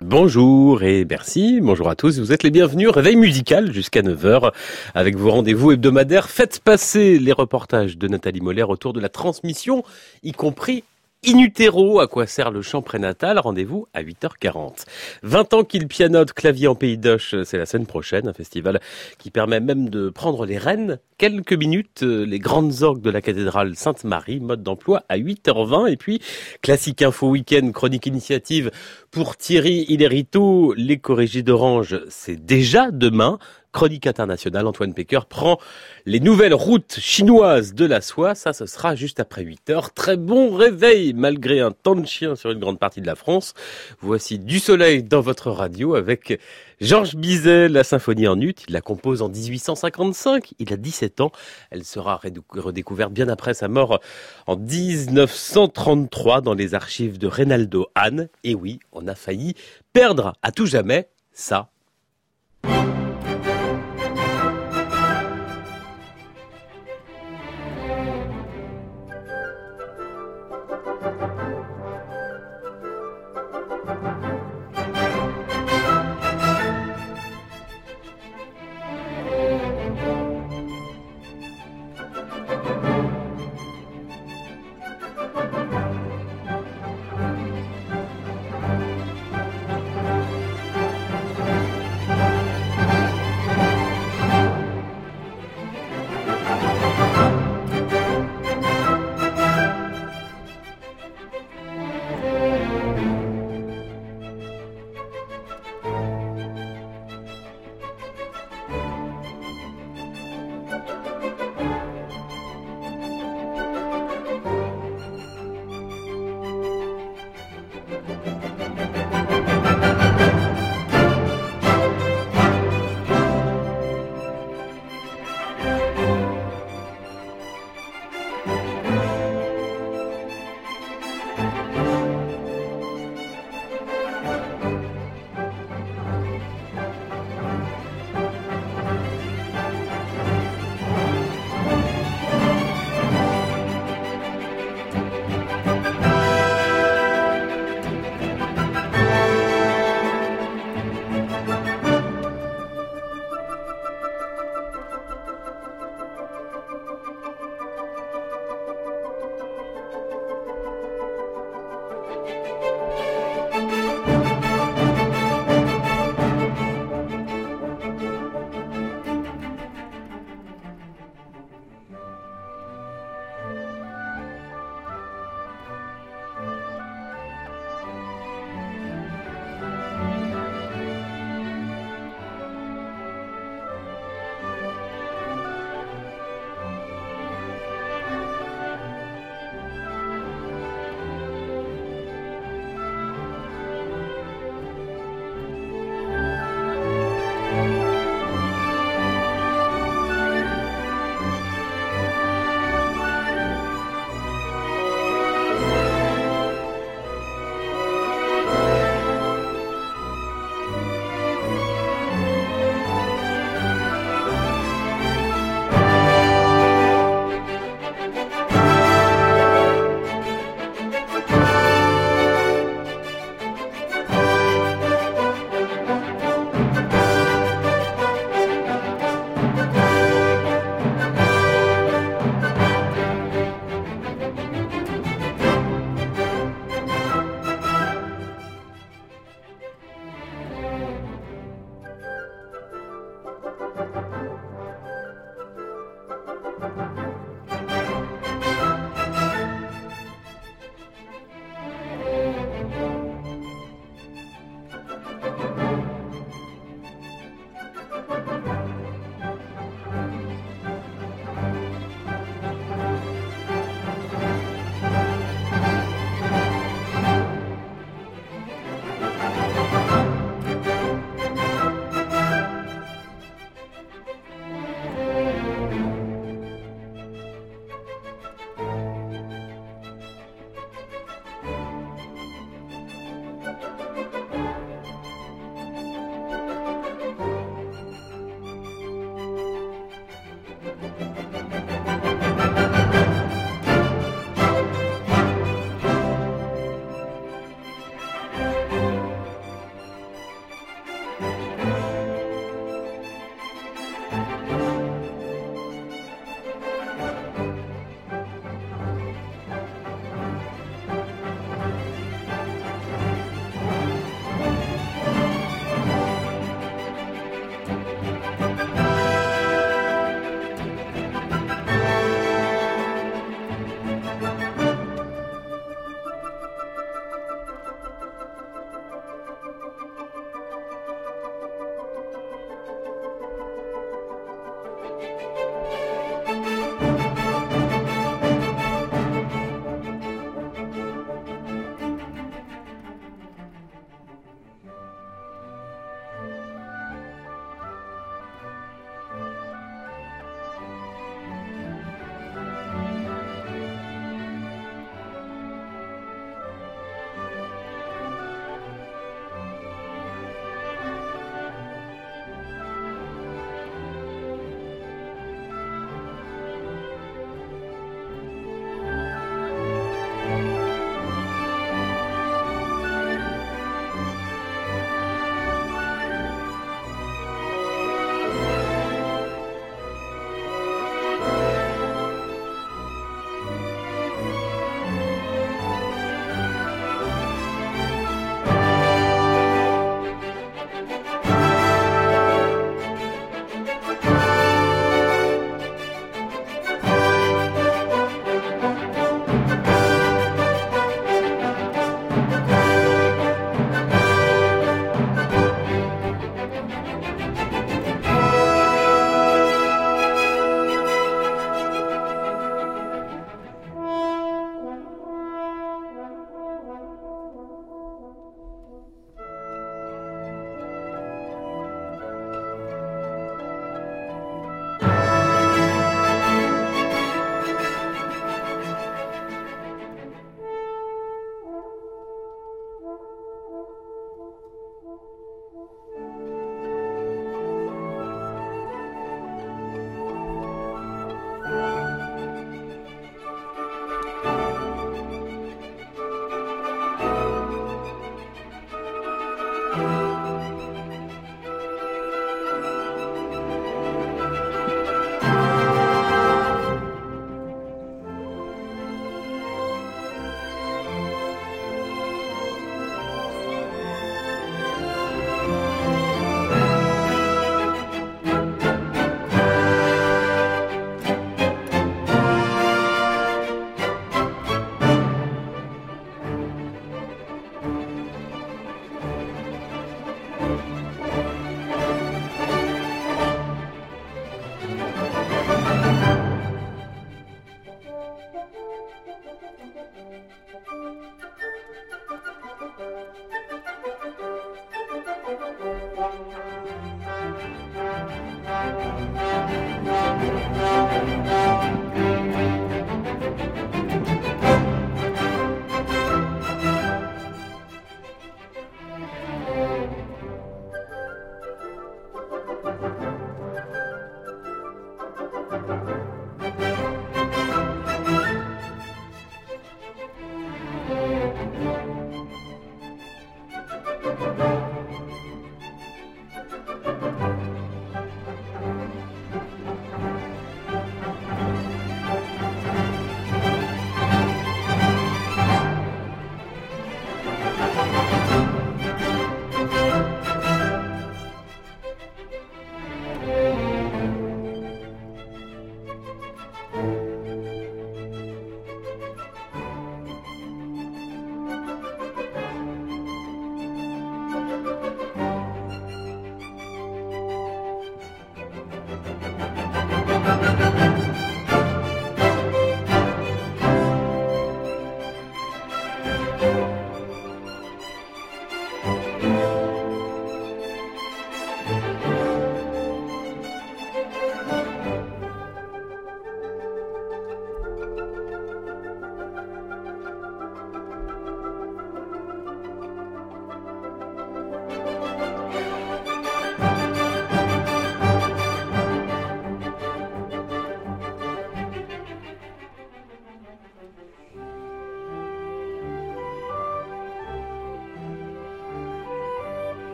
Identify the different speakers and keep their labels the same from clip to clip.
Speaker 1: Bonjour et merci, bonjour à tous, vous êtes les bienvenus, réveil musical jusqu'à 9h avec vos rendez-vous hebdomadaires. Faites passer les reportages de Nathalie Moller autour de la transmission, y compris In utero, à quoi sert le chant prénatal? Rendez-vous à 8h40. 20 ans qu'il pianote clavier en Pays d'Oche, c'est la semaine prochaine, un festival qui permet même de prendre les rênes. Quelques minutes, les grandes orgues de la cathédrale Sainte-Marie, mode d'emploi à 8h20. Et puis, classique info week-end, chronique initiative pour Thierry Hilerito, l'éco-régie d'Orange, c'est déjà demain. Chronique internationale, Antoine Pecker prend les nouvelles routes chinoises de la soie. Ça, ce sera juste après 8 heures. Très bon réveil, malgré un temps de chien sur une grande partie de la France. Voici du soleil dans votre radio avec Georges Bizet, la symphonie en ut. Il la compose en 1855. Il a 17 ans. Elle sera redécouverte bien après sa mort en 1933 dans les archives de Reynaldo Hahn. Et oui, on a failli perdre à tout jamais ça.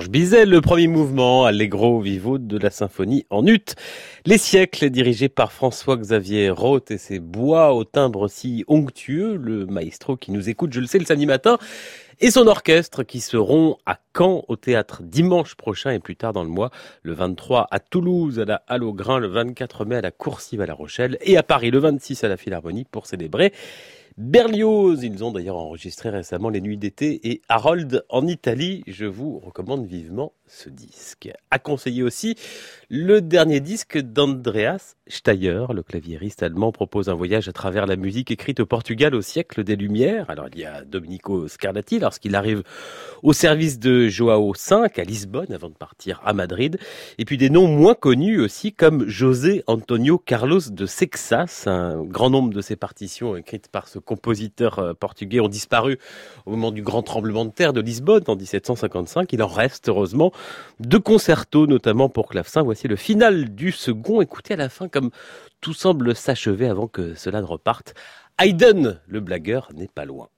Speaker 1: Georges Bizet, le premier mouvement Allegro vivo de la symphonie en ut. Les siècles dirigés par François-Xavier Roth et ses bois au timbre si onctueux, le maestro qui nous écoute, je le sais, le samedi matin, et son orchestre qui seront à Caen au théâtre dimanche prochain et plus tard dans le mois, le 23 à Toulouse à la Halle au Grain, le 24 mai à la Coursive à La Rochelle et à Paris le 26 à la Philharmonie pour célébrer Berlioz. Ils ont d'ailleurs enregistré récemment Les Nuits d'été et Harold en Italie. Je vous recommande vivement ce disque. A conseillé aussi le dernier disque d'Andreas Steyer, le claviériste allemand, propose un voyage à travers la musique écrite au Portugal au siècle des Lumières. Alors il y a Domenico Scarlatti lorsqu'il arrive au service de Joao V à Lisbonne avant de partir à Madrid. Et puis des noms moins connus aussi comme José Antonio Carlos de Sexas. Un grand nombre de ses partitions écrites par ce compositeur euh, portugais ont disparu au moment du grand tremblement de terre de Lisbonne en 1755. Il en reste heureusement deux concertos, notamment pour clavecin. Voici le final du second. Écoutez à la fin comme tout semble s'achever avant que cela ne reparte. Haydn, le blagueur, n'est pas loin.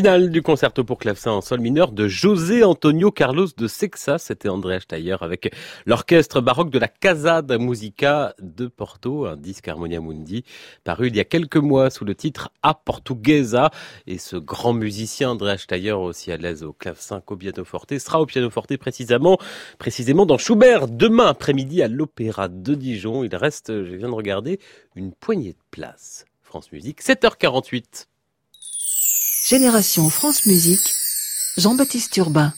Speaker 1: Finale du concerto pour clavecin en sol mineur de José Antonio Carlos de Sexa. C'était André Steyer avec l'orchestre baroque de la Casa da Musica de Porto, un disque Harmonia Mundi paru il y a quelques mois sous le titre A Portuguesa. Et ce grand musicien André Steyer aussi à l'aise au clavecin qu'au pianoforte sera au pianoforte précisément, précisément dans Schubert demain après-midi à l'Opéra de Dijon. Il reste, je viens de regarder, une poignée de place. France Musique, 7h48.
Speaker 2: Génération France Musique, Jean-Baptiste Urbain.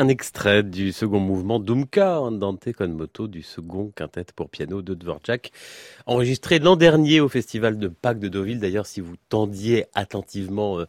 Speaker 1: Un extrait du second mouvement Dumka, Andante con moto du second quintet pour piano de Dvorak, enregistré l'an dernier au festival de Pâques de Deauville. D'ailleurs, si vous tendiez attentivement euh,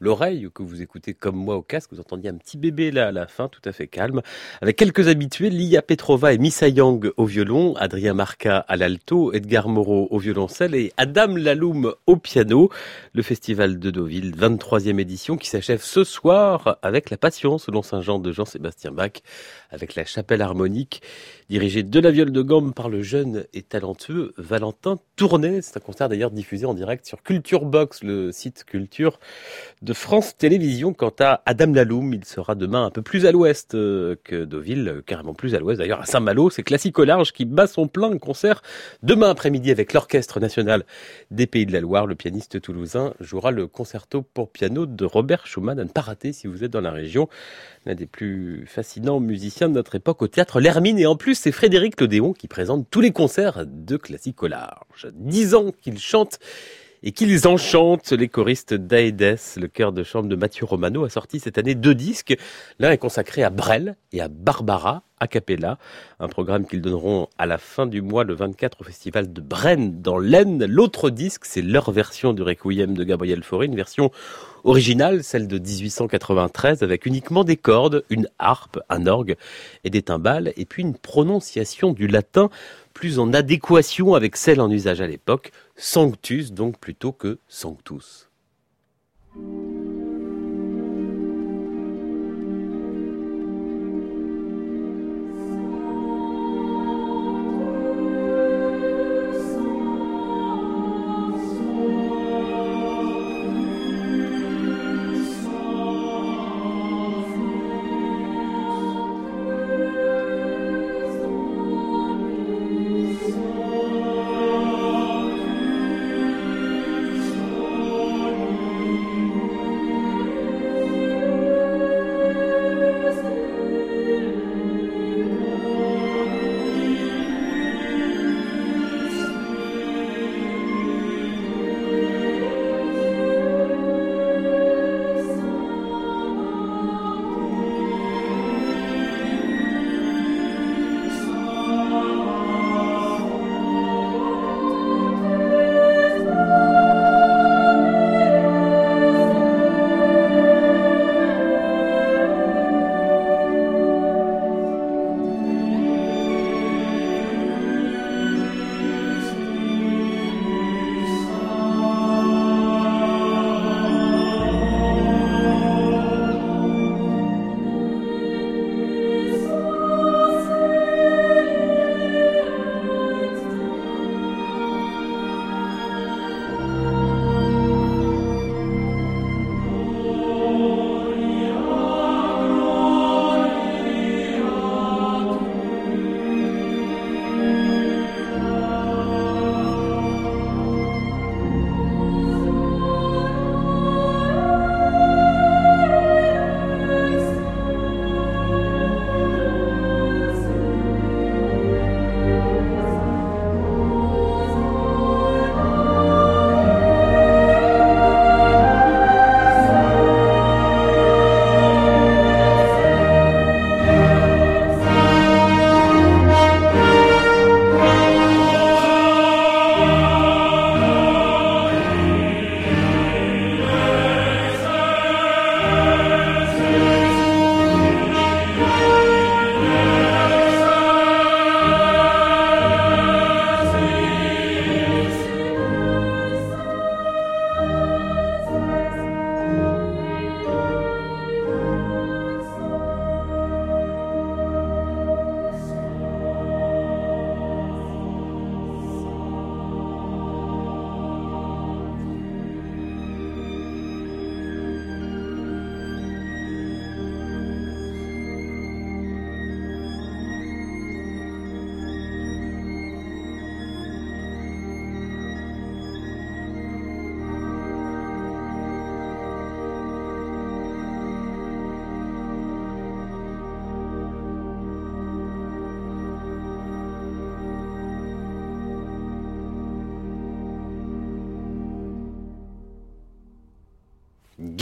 Speaker 1: l'oreille que vous écoutez comme moi au casque, vous entendiez un petit bébé là à la fin, tout à fait calme, avec quelques habitués, Lia Petrova et Missa Yang au violon, Adrien Marca à l'alto, Edgar Moreau au violoncelle et Adam Laloum au piano. Le festival de Deauville, 23e édition qui s'achève ce soir avec la Passion selon Saint-Jean de Jean-Sébastien Bach, avec la chapelle harmonique dirigée de la viole de gamme par le jeune et talentueux Valentin Tournet. C'est un concert d'ailleurs diffusé en direct sur Culture Box, le site culture de France Télévisions. Quant à Adam Laloum, il sera demain un peu plus à l'ouest euh, que Deauville, euh, carrément plus à l'ouest d'ailleurs, à Saint-Malo. C'est Classique au large qui bat son plein concert demain après-midi avec l'Orchestre national des Pays de la Loire. Le pianiste toulousain jouera le concerto pour piano de Robert Schumann à ne pas rater si vous êtes dans la région. L'un des plus fascinants musiciens de notre époque au théâtre L'Hermine. Et en plus, c'est Frédéric Lodéon qui présente tous les concerts de Classique au large. Dix ans qu'il chante et qu'ils enchantent. Les choristes d'Aedes, le chœur de chambre de Mathieu Romano, a sorti cette année deux disques. L'un est consacré à Brel et à Barbara a cappella, un programme qu'ils donneront à la fin du mois, le 24, au festival de Brenne, dans l'Aisne. L'autre disque, c'est leur version du Requiem de Gabriel Fauré, une version originale, celle de 1893, avec uniquement des cordes, une harpe, un orgue et des timbales, et puis une prononciation du latin plus en adéquation avec celle en usage à l'époque, sanctus donc plutôt que sanctus.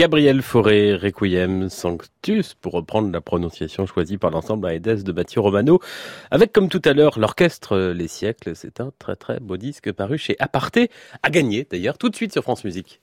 Speaker 1: Gabriel Fauré, Requiem Sanctus, pour reprendre la prononciation choisie par l'ensemble Aedes de Mathieu Romano, avec comme tout à l'heure l'orchestre Les Siècles. C'est un très très beau disque paru chez Aparté, à gagner d'ailleurs tout de suite sur France Musique.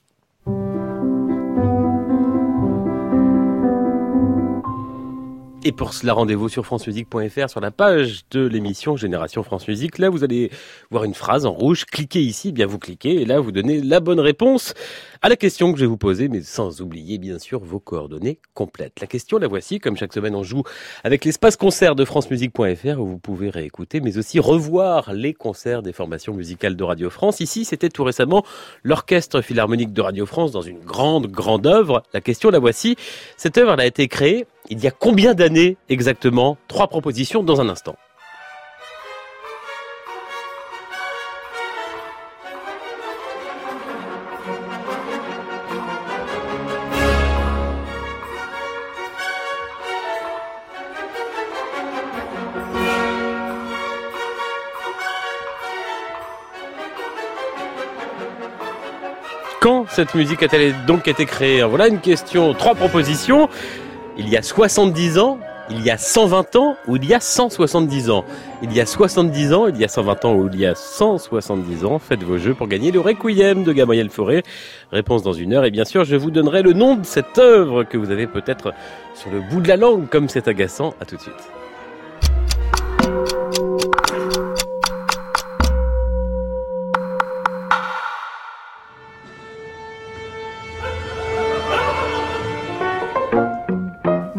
Speaker 1: Et pour cela, rendez-vous sur francemusique.fr sur la page de l'émission Génération France Musique. Là, vous allez voir une phrase en rouge. Cliquez ici, bien vous cliquez et là, vous donnez la bonne réponse à la question que je vais vous poser, mais sans oublier bien sûr vos coordonnées complètes. La question, la voici. Comme chaque semaine, on joue avec l'espace concert de francemusique.fr où vous pouvez réécouter, mais aussi revoir les concerts des formations musicales de Radio France. Ici, c'était tout récemment l'Orchestre Philharmonique de Radio France dans une grande, grande œuvre. La question, la voici. Cette œuvre, elle a été créée il y a combien d'années exactement? Trois propositions dans un instant. Quand cette musique a-t-elle donc été créée? Voilà une question, trois propositions il y a 70 ans, il y a 120 ans ou il y a 170 ans Il y a 70 ans, il y a 120 ans ou il y a 170 ans Faites vos jeux pour gagner le Requiem de Gabriel Fauré. Réponse dans une heure et bien sûr je vous donnerai le nom de cette œuvre que vous avez peut-être sur le bout de la langue comme c'est agaçant. À tout de suite.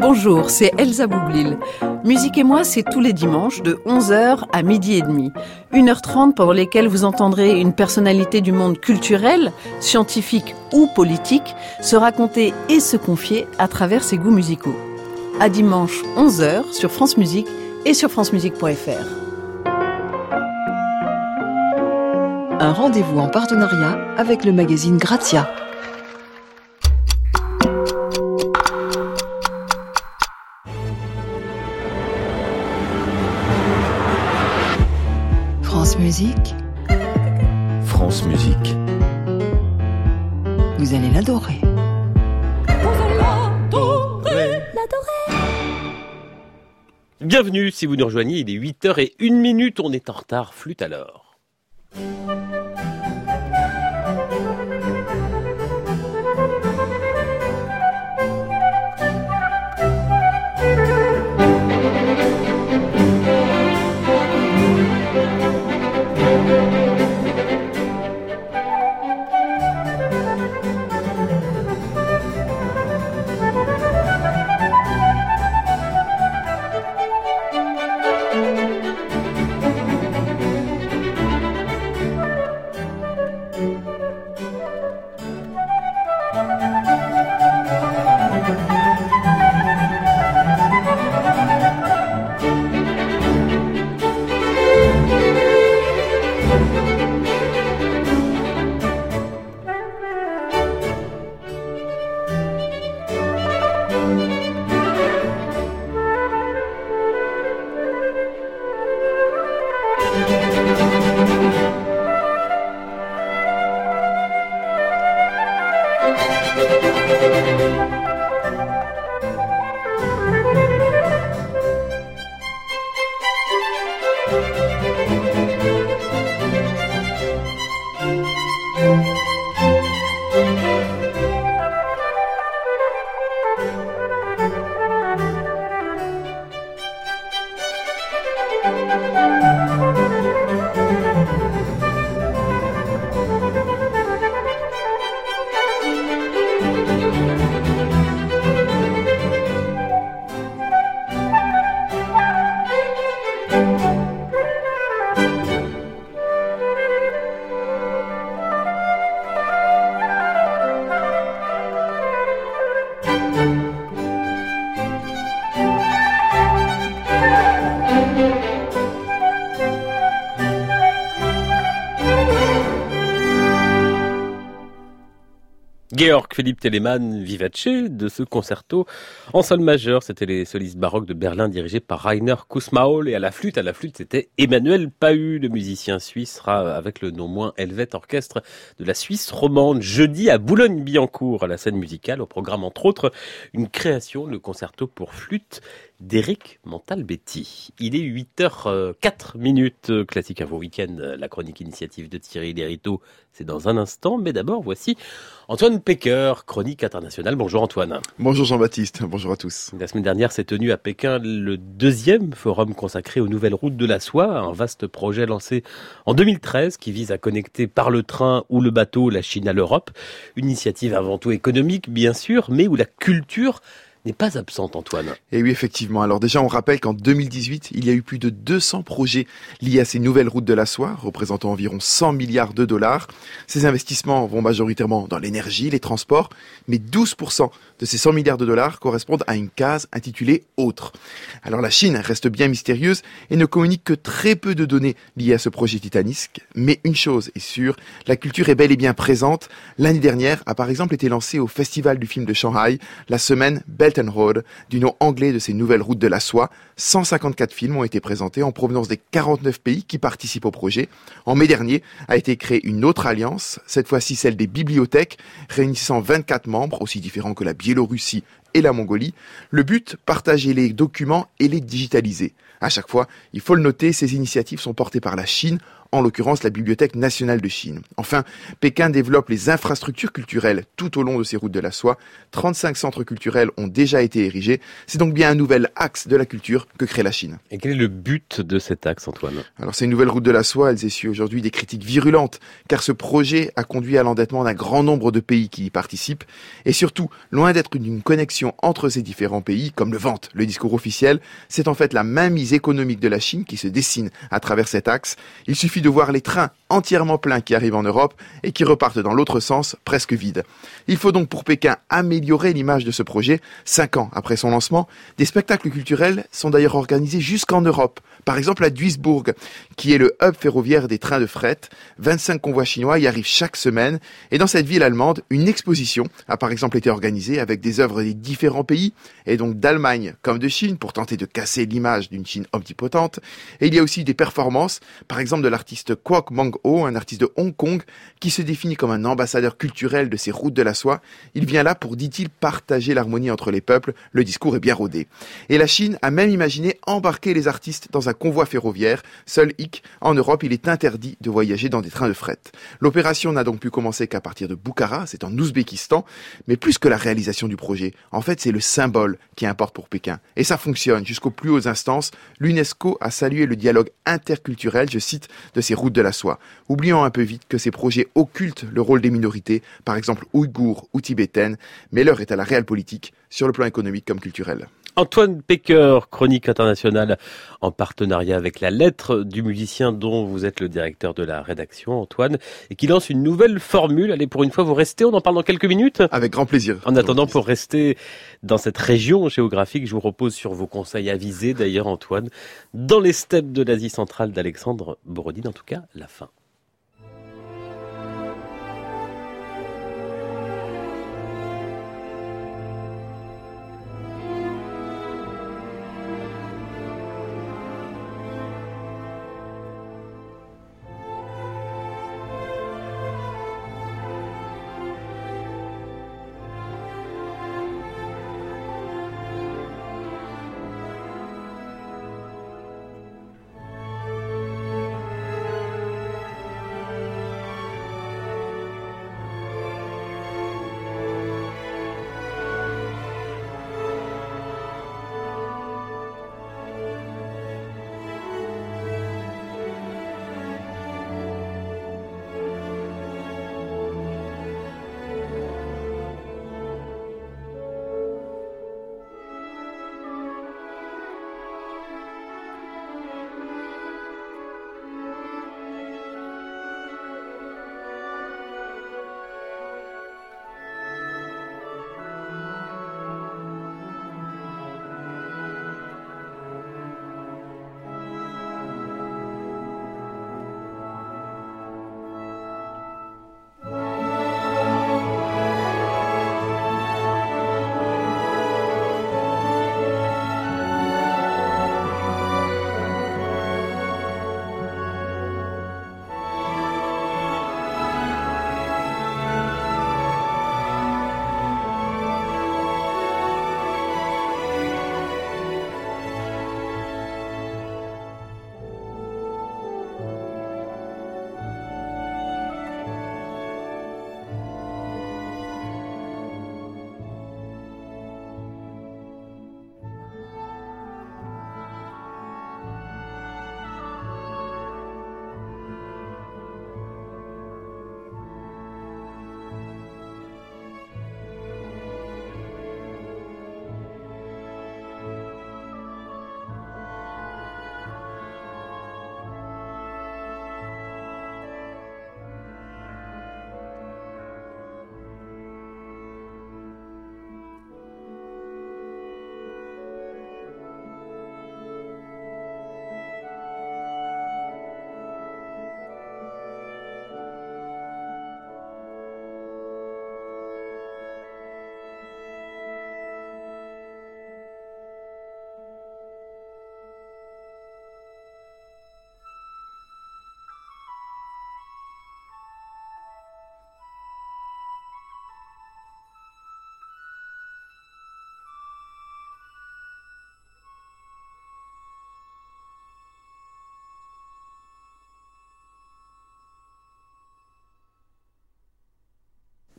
Speaker 3: Bonjour, c'est Elsa Boublil. Musique et moi, c'est tous les dimanches de 11h à midi et demi. 1h30 pendant lesquelles vous entendrez une personnalité du monde culturel, scientifique ou politique se raconter et se confier à travers ses goûts musicaux. À dimanche 11h sur France Musique et sur francemusique.fr.
Speaker 2: Un rendez-vous en partenariat avec le magazine Grazia.
Speaker 1: Bienvenue si vous nous rejoignez, il est 8h et 1 minute, on est en retard, flûte alors. Georg Philippe Telemann Vivace de ce concerto en sol majeur. C'était les solistes baroques de Berlin dirigés par Rainer Kussmaul et à la flûte, à la flûte, c'était Emmanuel Pahu, le musicien suisse, avec le non moins Helvet Orchestre de la Suisse romande jeudi à Boulogne-Billancourt à la scène musicale au programme entre autres une création, le concerto pour flûte d'Éric Montalbetti. Il est 8h04 minutes, classique à vos week-ends, la chronique initiative de Thierry Lériteau, c'est dans un instant, mais d'abord voici Antoine Pecker, chronique internationale. Bonjour Antoine.
Speaker 4: Bonjour Jean-Baptiste, bonjour à tous.
Speaker 1: La semaine dernière s'est tenu à Pékin le deuxième forum consacré aux nouvelles routes de la soie, un vaste projet lancé en 2013 qui vise à connecter par le train ou le bateau la Chine à l'Europe. Une initiative avant tout économique bien sûr, mais où la culture n'est pas absente, Antoine.
Speaker 4: Et oui, effectivement. Alors déjà, on rappelle qu'en 2018, il y a eu plus de 200 projets liés à ces nouvelles routes de la soie, représentant environ 100 milliards de dollars. Ces investissements vont majoritairement dans l'énergie, les transports, mais 12% de ces 100 milliards de dollars correspondent à une case intitulée Autres. Alors la Chine reste bien mystérieuse et ne communique que très peu de données liées à ce projet titanisque. Mais une chose est sûre, la culture est bel et bien présente. L'année dernière a par exemple été lancée au Festival du film de Shanghai la semaine Belle Road, du nom anglais de ces nouvelles routes de la soie. 154 films ont été présentés en provenance des 49 pays qui participent au projet. En mai dernier a été créée une autre alliance, cette fois-ci celle des bibliothèques, réunissant 24 membres, aussi différents que la Biélorussie et la Mongolie. Le but, partager les documents et les digitaliser. À chaque fois, il faut le noter, ces initiatives sont portées par la Chine en l'occurrence la Bibliothèque nationale de Chine. Enfin, Pékin développe les infrastructures culturelles tout au long de ses routes de la soie. 35 centres culturels ont déjà été érigés. C'est donc bien un nouvel axe de la culture que crée la Chine.
Speaker 1: Et quel est le but de cet axe, Antoine?
Speaker 4: Alors ces nouvelles routes de la soie, elles essuient aujourd'hui des critiques virulentes, car ce projet a conduit à l'endettement d'un grand nombre de pays qui y participent. Et surtout, loin d'être une connexion entre ces différents pays, comme le vante le discours officiel, c'est en fait la mainmise économique de la Chine qui se dessine à travers cet axe. Il suffit de voir les trains entièrement pleins qui arrivent en Europe et qui repartent dans l'autre sens presque vides. Il faut donc pour Pékin améliorer l'image de ce projet. Cinq ans après son lancement, des spectacles culturels sont d'ailleurs organisés jusqu'en Europe. Par exemple à Duisbourg, qui est le hub ferroviaire des trains de fret. 25 convois chinois y arrivent chaque semaine. Et dans cette ville allemande, une exposition a par exemple été organisée avec des œuvres des différents pays, et donc d'Allemagne comme de Chine, pour tenter de casser l'image d'une Chine omnipotente. Et il y a aussi des performances, par exemple de l'artiste l'artiste Kwok Mang-ho, un artiste de Hong Kong, qui se définit comme un ambassadeur culturel de ces routes de la soie. Il vient là pour, dit-il, partager l'harmonie entre les peuples. Le discours est bien rodé. Et la Chine a même imaginé embarquer les artistes dans un convoi ferroviaire. Seul hic, en Europe, il est interdit de voyager dans des trains de fret. L'opération n'a donc pu commencer qu'à partir de Bukhara, c'est en Ouzbékistan, mais plus que la réalisation du projet, en fait, c'est le symbole qui importe pour Pékin. Et ça fonctionne jusqu'aux plus hautes instances. L'UNESCO a salué le dialogue interculturel, je cite, de ces routes de la soie, oubliant un peu vite que ces projets occultent le rôle des minorités, par exemple ouïghours ou tibétaines, mais l'heure est à la réelle politique, sur le plan économique comme culturel.
Speaker 1: Antoine Pecker, chronique internationale en partenariat avec la lettre du musicien dont vous êtes le directeur de la rédaction, Antoine, et qui lance une nouvelle formule. Allez, pour une fois, vous restez, on en parle dans quelques minutes
Speaker 4: Avec grand plaisir.
Speaker 1: En attendant, pour rester dans cette région géographique, je vous repose sur vos conseils avisés, d'ailleurs, Antoine, dans les steppes de l'Asie centrale d'Alexandre Borodine, en tout cas, la fin.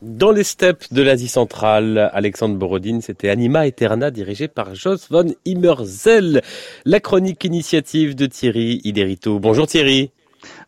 Speaker 1: Dans les steppes de l'Asie centrale, Alexandre Borodine, c'était Anima Eterna dirigé par Jos von Immerzel. La chronique initiative de Thierry Iderito. Bonjour Thierry.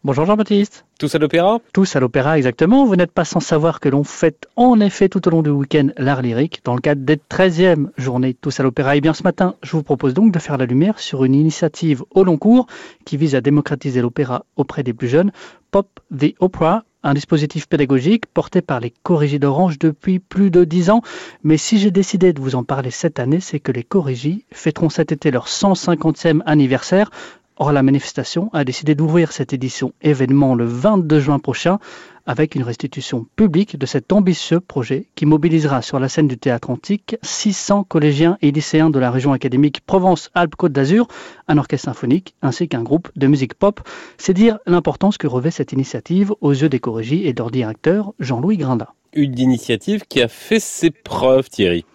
Speaker 5: Bonjour Jean-Baptiste.
Speaker 1: Tous à l'opéra?
Speaker 5: Tous à l'opéra, exactement. Vous n'êtes pas sans savoir que l'on fête en effet tout au long du week-end l'art lyrique dans le cadre des 13e journées Tous à l'opéra. Et bien ce matin, je vous propose donc de faire la lumière sur une initiative au long cours qui vise à démocratiser l'opéra auprès des plus jeunes. Pop the Opera, un dispositif pédagogique porté par les Corrigis d'Orange depuis plus de dix ans. Mais si j'ai décidé de vous en parler cette année, c'est que les Corrigis fêteront cet été leur 150e anniversaire. Or, la manifestation a décidé d'ouvrir cette édition événement le 22 juin prochain avec une restitution publique de cet ambitieux projet qui mobilisera sur la scène du théâtre antique 600 collégiens et lycéens de la région académique Provence-Alpes-Côte d'Azur, un orchestre symphonique ainsi qu'un groupe de musique pop. C'est dire l'importance que revêt cette initiative aux yeux des corrigis et de leur directeur Jean-Louis Grinda.
Speaker 1: Une initiative qui a fait ses preuves, Thierry.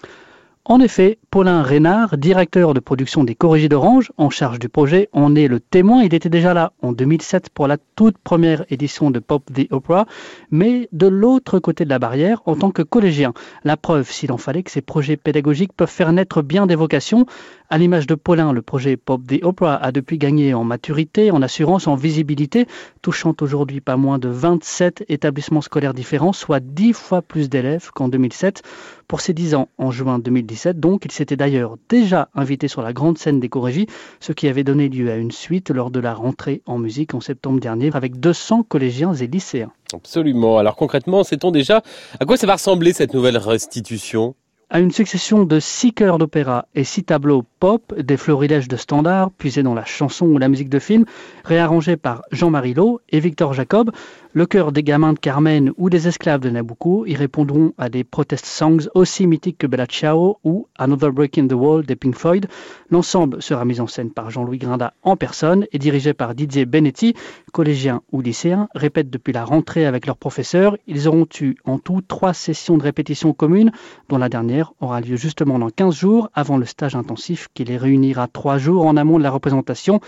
Speaker 5: En effet, Paulin Reynard, directeur de production des Corrigés d'Orange, en charge du projet, en est le témoin. Il était déjà là en 2007 pour la toute première édition de Pop the Opera, mais de l'autre côté de la barrière en tant que collégien. La preuve, s'il en fallait, que ces projets pédagogiques peuvent faire naître bien des vocations. À l'image de Paulin, le projet Pop the Opera a depuis gagné en maturité, en assurance, en visibilité, touchant aujourd'hui pas moins de 27 établissements scolaires différents, soit 10 fois plus d'élèves qu'en 2007. Pour ses 10 ans, en juin 2017, donc, il s'était d'ailleurs déjà invité sur la grande scène des Corégies, ce qui avait donné lieu à une suite lors de la rentrée en musique en septembre dernier avec 200 collégiens et lycéens.
Speaker 1: Absolument. Alors concrètement, sait-on déjà à quoi ça va ressembler cette nouvelle restitution?
Speaker 5: À une succession de six chœurs d'opéra et six tableaux pop, des florilèges de standards puisés dans la chanson ou la musique de film, réarrangés par Jean-Marie Lowe et Victor Jacob, le chœur des gamins de Carmen ou des esclaves de Nabucco y répondront à des protest songs aussi mythiques que Bella Ciao ou Another Break in the Wall des Pink Floyd. L'ensemble sera mis en scène par Jean-Louis Grinda en personne et dirigé par Didier Benetti, collégiens ou lycéens, répètent depuis la rentrée avec leurs professeurs. Ils auront eu en tout trois sessions de répétition communes, dont la dernière aura lieu justement dans 15 jours avant le stage intensif qui les réunira trois jours en amont de la représentation.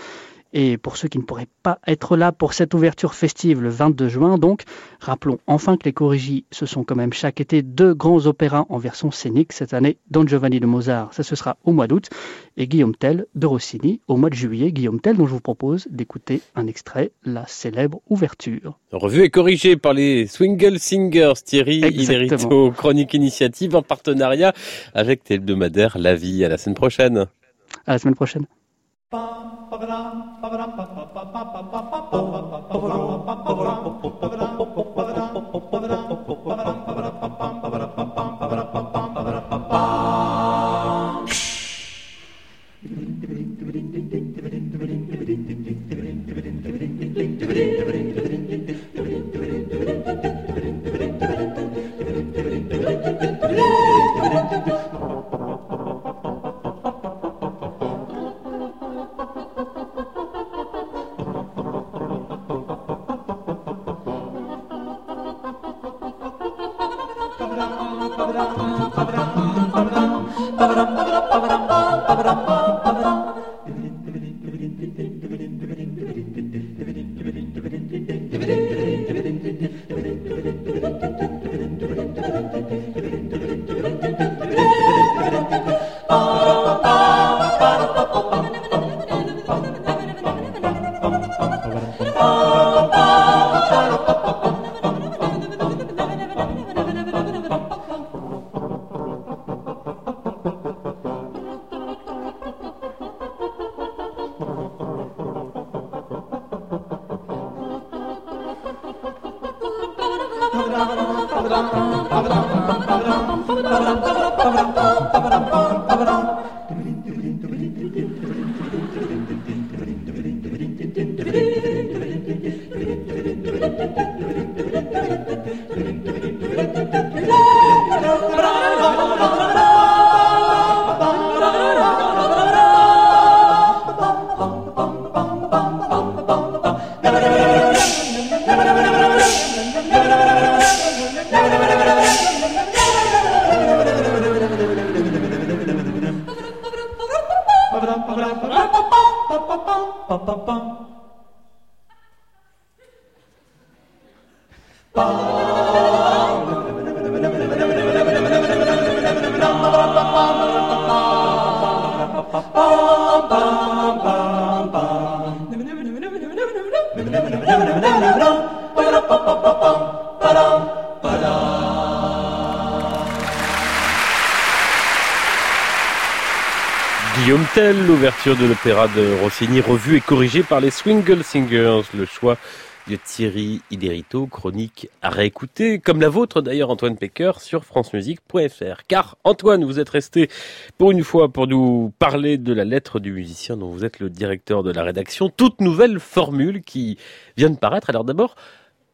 Speaker 5: Et pour ceux qui ne pourraient pas être là pour cette ouverture festive le 22 juin, donc, rappelons enfin que les Corrigis, ce sont quand même chaque été deux grands opéras en version scénique. Cette année, Don Giovanni de Mozart, ça ce sera au mois d'août, et Guillaume Tell de Rossini au mois de juillet. Guillaume Tell, dont je vous propose d'écouter un extrait, la célèbre ouverture.
Speaker 1: Revue et corrigée par les Swingle Singers, Thierry Iderito, chronique initiative en partenariat avec Madère, La Vie. À la semaine prochaine.
Speaker 5: À la semaine prochaine.
Speaker 1: Guillaume Ba-ba-dum, ba-ba-dum, ba-ba-dum, ba-ba-dum, ba-ba-dum, ba-ba-dum, ba-ba-dum, ba-ba-dum, ba-ba-dum, de l'opéra de Rossini, revue et corrigée par les Swingle Singers, le choix de Thierry Iderito, chronique à réécouter, comme la vôtre d'ailleurs Antoine Pecker sur francemusique.fr. Car Antoine, vous êtes resté pour une fois pour nous parler de la lettre du musicien dont vous êtes le directeur de la rédaction, toute nouvelle formule qui vient de paraître. Alors d'abord,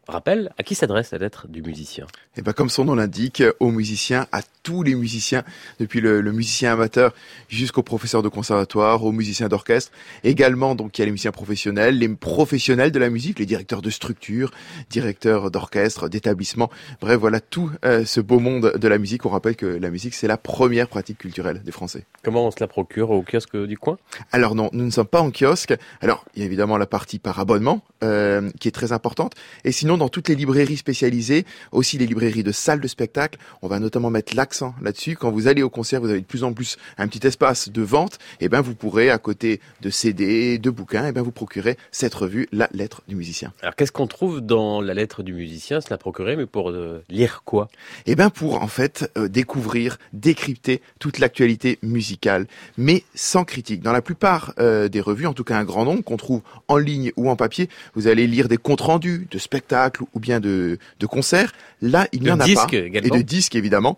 Speaker 1: Rappel, à qui s'adresse la lettre du musicien
Speaker 4: Eh ben, comme son nom l'indique, aux musiciens, à tous les musiciens, depuis le, musicien amateur jusqu'au professeur de conservatoire, aux musiciens d'orchestre. Également, donc, il y a les musiciens professionnels, les professionnels de la musique, les directeurs de structure, directeurs d'orchestre, d'établissement. Bref, voilà tout euh, ce beau monde de la musique. On rappelle que la musique, c'est la première pratique culturelle des Français.
Speaker 1: Comment on se la procure au kiosque du coin?
Speaker 4: Alors non, nous ne sommes pas en kiosque. Alors, il y a évidemment la partie par abonnement, euh, qui est très importante. Et sinon, dans toutes les librairies spécialisées, aussi les librairies de salles de spectacle. On va notamment mettre l'accent là-dessus. Quand vous allez au concert, vous avez de plus en plus un petit espace de vente. Et eh ben, vous pourrez, à côté de CD, de bouquins, et eh ben, vous procurer cette revue, La lettre du musicien.
Speaker 1: Alors, qu'est-ce qu'on trouve dans La lettre du musicien? Se la procurer, mais pour euh, lire quoi?
Speaker 4: Eh ben, pour, en fait, euh, découvrir, décrypter toute l'actualité musicale, mais sans critique. Dans la plupart euh, des revues, en tout cas un grand nombre qu'on trouve en ligne ou en papier, vous allez lire des comptes rendus de spectacles ou bien de, de concerts. Là, il n'y en a pas.
Speaker 1: Et
Speaker 4: de disques, évidemment.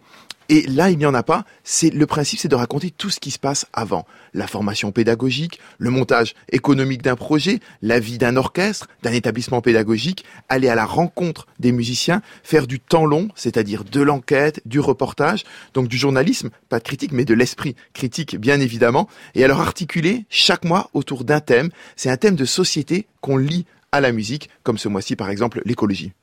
Speaker 4: Et là, il n'y en a pas. C'est le principe, c'est de raconter tout ce qui se passe avant. La formation pédagogique, le montage économique d'un projet, la vie d'un orchestre, d'un établissement pédagogique, aller à la rencontre des musiciens, faire du temps long, c'est-à-dire de l'enquête, du reportage, donc du journalisme, pas de critique, mais de l'esprit critique, bien évidemment. Et alors articuler chaque mois autour d'un thème. C'est un thème de société qu'on lit à la musique, comme ce mois-ci par exemple l'écologie.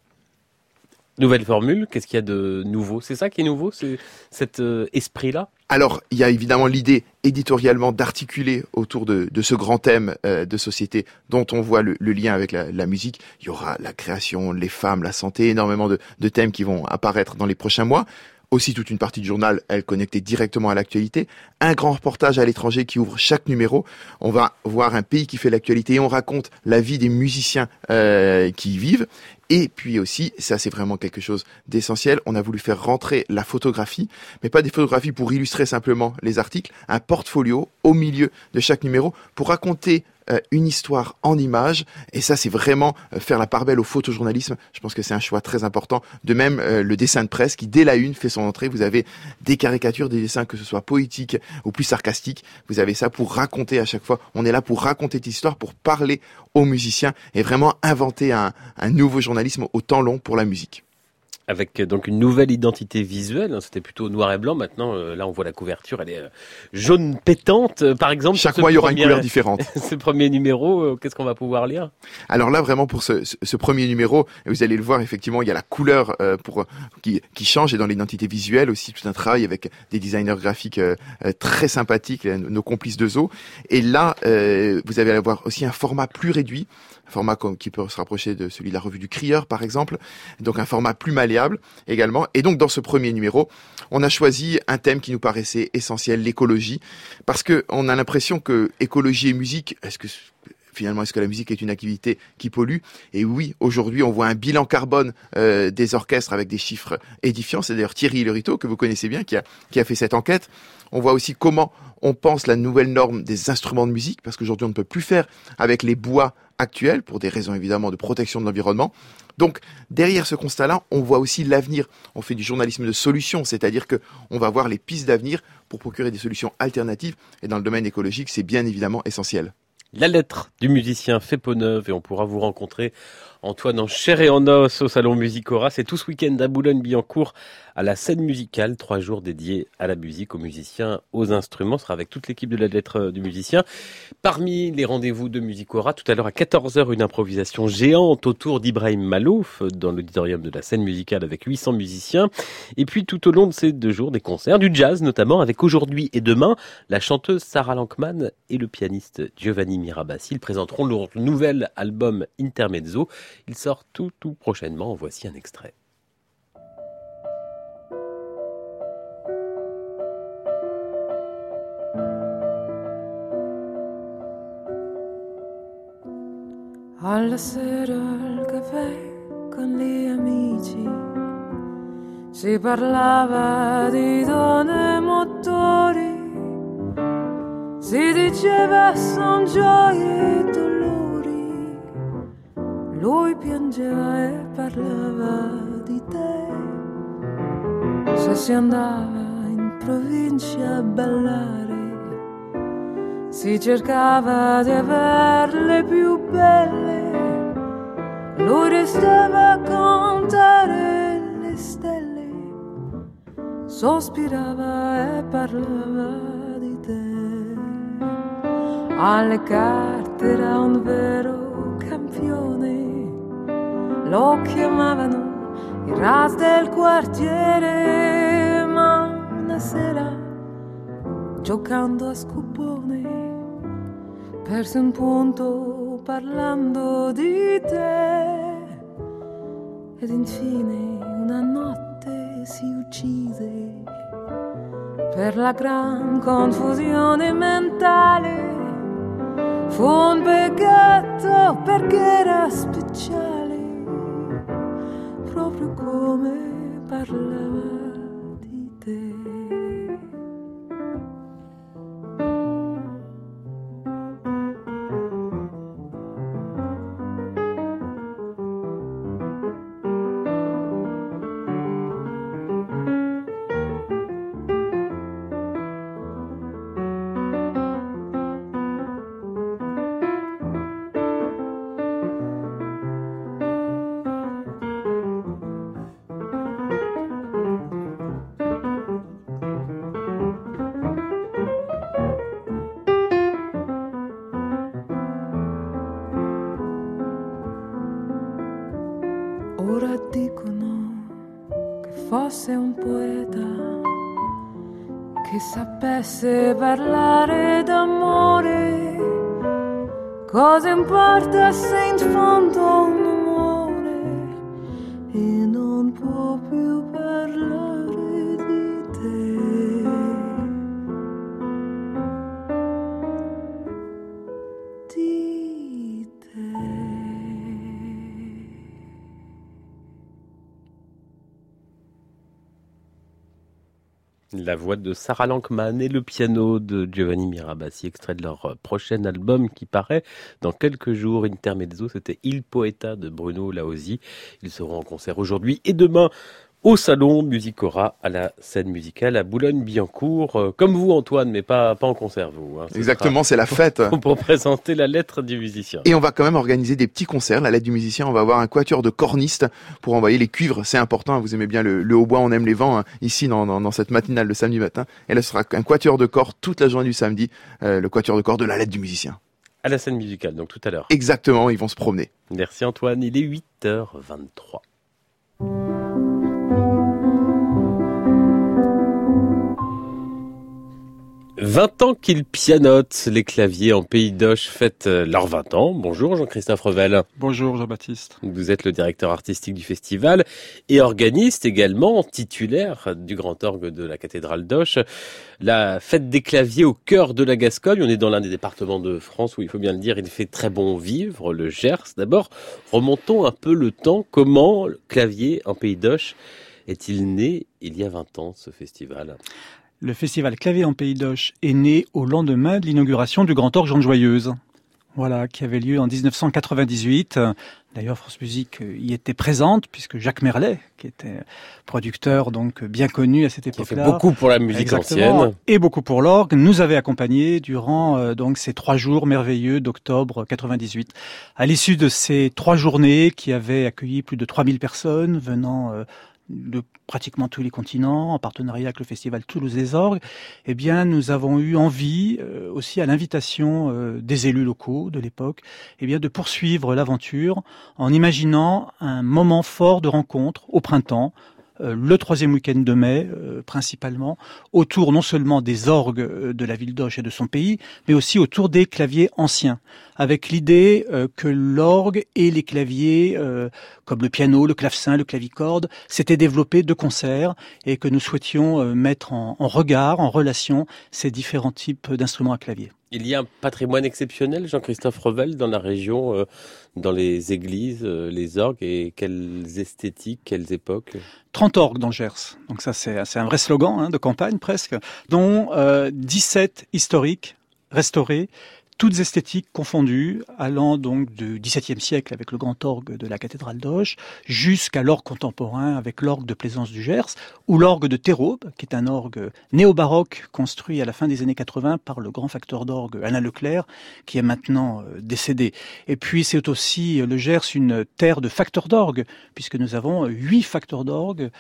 Speaker 1: Nouvelle formule, qu'est-ce qu'il y a de nouveau? C'est ça qui est nouveau, c'est cet euh, esprit-là?
Speaker 4: Alors, il y a évidemment l'idée éditorialement d'articuler autour de, ce grand thème euh, de société dont on voit le, lien avec la, musique. Il y aura la création, les femmes, la santé, énormément de, de thèmes qui vont apparaître dans les prochains mois aussi toute une partie du journal, elle connectée directement à l'actualité, un grand reportage à l'étranger qui ouvre chaque numéro. On va voir un pays qui fait l'actualité et on raconte la vie des musiciens euh, qui y vivent. Et puis aussi, ça c'est vraiment quelque chose d'essentiel, on a voulu faire rentrer la photographie, mais pas des photographies pour illustrer simplement les articles, un portfolio au milieu de chaque numéro pour raconter une histoire en images. Et ça, c'est vraiment euh, faire la part belle au photojournalisme. Je pense que c'est un choix très important. De même, euh, le dessin de presse qui, dès la une, fait son entrée. Vous avez des caricatures, des dessins, que ce soit poétiques ou plus sarcastiques. Vous avez ça pour raconter à chaque fois. On est là pour raconter cette histoire, pour parler aux musiciens et vraiment inventer un nouveau journalisme au temps long pour la musique
Speaker 1: avec euh, donc une nouvelle identité visuelle. Hein, c'était plutôt noir et blanc. Maintenant, euh, là, on voit la couverture, elle est euh, jaune pétante, par exemple.
Speaker 4: Chaque mois, il y aura une couleur différente.
Speaker 1: ce premier numéro, qu'est-ce qu'on va pouvoir lire?
Speaker 4: Alors là, vraiment pour ce, ce, premier numéro, vous allez le voir, effectivement, il y a la couleur pour qui, qui change et dans l'identité visuelle aussi tout un travail avec des designers graphiques très sympathiques, nos complices de zoo. Et là, vous allez avoir aussi un format plus réduit format qui peut se rapprocher de celui de la revue du Crieur, par exemple. Donc un format plus malléable également. Et donc dans ce premier numéro, on a choisi un thème qui nous paraissait essentiel, l'écologie, parce que on a l'impression que écologie et musique, est-ce que finalement, est-ce que la musique est une activité qui pollue? Et oui, aujourd'hui, on voit un bilan carbone euh, des orchestres avec des chiffres édifiants. C'est d'ailleurs Thierry Lerito, que vous connaissez bien, qui a, qui a fait cette enquête. On voit aussi comment on pense la nouvelle norme des instruments de musique, parce qu'aujourd'hui, on ne peut plus faire avec les bois actuelle, pour des raisons évidemment de protection de l'environnement. Donc derrière ce constat-là, on voit aussi l'avenir. On fait du journalisme de solution, c'est-à-dire que on va voir les pistes d'avenir pour procurer des solutions alternatives. Et dans le domaine écologique, c'est bien évidemment essentiel.
Speaker 1: La lettre du musicien fait peau neuve et on pourra vous rencontrer Antoine en chair et en os au salon Musicora. C'est tout ce week-end à Boulogne-Billancourt à la scène musicale, trois jours dédiés à la musique, aux musiciens, aux instruments. Ce sera avec toute l'équipe de la lettre du musicien. Parmi les rendez-vous de Musicora, tout à l'heure à 14h, une improvisation géante autour d'Ibrahim Malouf dans l'auditorium de la scène musicale avec 800 musiciens. Et puis tout au long de ces deux jours, des concerts, du jazz notamment, avec aujourd'hui et demain la chanteuse Sarah Lankman et le pianiste Giovanni Mirabassi. Ils présenteront leur nouvel album Intermezzo. Il sort tout tout prochainement. Voici un extrait.
Speaker 6: Alla sera al caffè con gli amici si parlava di donne e motori. Si diceva son gioie e dolori. Lui piangeva e parlava di te. Se si andava in provincia a ballare si cercava di averle più belle, lui restava a contare le stelle, sospirava e parlava di te. Alle carte era un vero campione, lo chiamavano il ras del quartiere, ma una sera giocando a scupone perse un punto parlando di te. Ed infine una notte si uccise per la gran confusione mentale. Fu un peccato perché era speciale proprio come parlava sapesse parlare d'amore, cosa importa se in fondo
Speaker 1: La voix de Sarah Lankman et le piano de Giovanni Mirabassi, extrait de leur prochain album qui paraît dans quelques jours. Intermezzo, c'était Il Poeta de Bruno Laosi. Ils seront en concert aujourd'hui et demain au salon Musicora à la scène musicale à Boulogne-Billancourt, euh, comme vous Antoine, mais pas, pas en concert vous.
Speaker 4: Hein. Exactement, c'est la fête.
Speaker 1: Pour, pour, présenter la lettre du musicien.
Speaker 4: Et on va quand même organiser des petits concerts, la lettre du musicien, on va avoir un quatuor de cornistes pour envoyer les cuivres, c'est important, hein. vous aimez bien le, le hautbois, on aime les vents, hein, ici dans, dans, dans, cette matinale de samedi matin. Et là ce sera un quatuor de corps toute la journée du samedi, euh, le quatuor de corps de la lettre du musicien.
Speaker 1: À la scène musicale, donc tout à l'heure.
Speaker 4: Exactement, ils vont se promener.
Speaker 1: Merci Antoine, il est 8h23. 20 ans qu'ils pianotent, les claviers en Pays d'Oche fêtent leurs 20 ans. Bonjour Jean-Christophe Revel.
Speaker 7: Bonjour Jean-Baptiste.
Speaker 1: Vous êtes le directeur artistique du festival et organiste également, titulaire du grand orgue de la cathédrale d'Oche. La fête des claviers au cœur de la Gascogne, on est dans l'un des départements de France où il faut bien le dire, il fait très bon vivre, le Gers. D'abord, remontons un peu le temps. Comment le clavier en Pays d'Oche est-il né il y a 20 ans, ce festival?
Speaker 7: Le festival Clavier en Pays d'Oche est né au lendemain de l'inauguration du Grand Orgue Jean de Joyeuse. Voilà, qui avait lieu en 1998. D'ailleurs, France Musique y était présente puisque Jacques Merlet, qui était producteur donc bien connu à cette époque-là,
Speaker 1: qui a fait beaucoup pour la musique ancienne
Speaker 7: et beaucoup pour l'orgue, nous avait accompagnés durant euh, donc ces trois jours merveilleux d'octobre 98. À l'issue de ces trois journées qui avaient accueilli plus de 3000 personnes venant euh, de pratiquement tous les continents, en partenariat avec le festival Toulouse des Orgues, eh bien, nous avons eu envie, euh, aussi à l'invitation euh, des élus locaux de l'époque, eh bien, de poursuivre l'aventure en imaginant un moment fort de rencontre au printemps, le troisième week-end de mai principalement, autour non seulement des orgues de la ville d'Auch et de son pays, mais aussi autour des claviers anciens avec l'idée euh, que l'orgue et les claviers, euh, comme le piano, le clavecin, le clavicorde, s'étaient développés de concert et que nous souhaitions euh, mettre en, en regard, en relation, ces différents types d'instruments à clavier.
Speaker 1: Il y a un patrimoine exceptionnel, Jean-Christophe Revel, dans la région, euh, dans les églises, euh, les orgues, et quelles esthétiques, quelles époques?
Speaker 7: 30 orgues dans Gers. Donc ça, c'est c'est un vrai slogan hein, de campagne presque, dont euh, 17 historiques restaurés, toutes esthétiques confondues, allant donc du XVIIe siècle avec le grand orgue de la cathédrale d'Auch, jusqu'à l'orgue contemporain avec l'orgue de Plaisance du Gers, ou l'orgue de Terraube, qui est un orgue néo-baroque construit à la fin des années 80 par le grand facteur d'orgue Alain Leclerc, qui est maintenant euh, décédé. Et puis c'est aussi euh, le Gers une terre de facteurs d'orgue, puisque nous avons euh, huit facteurs d'orgue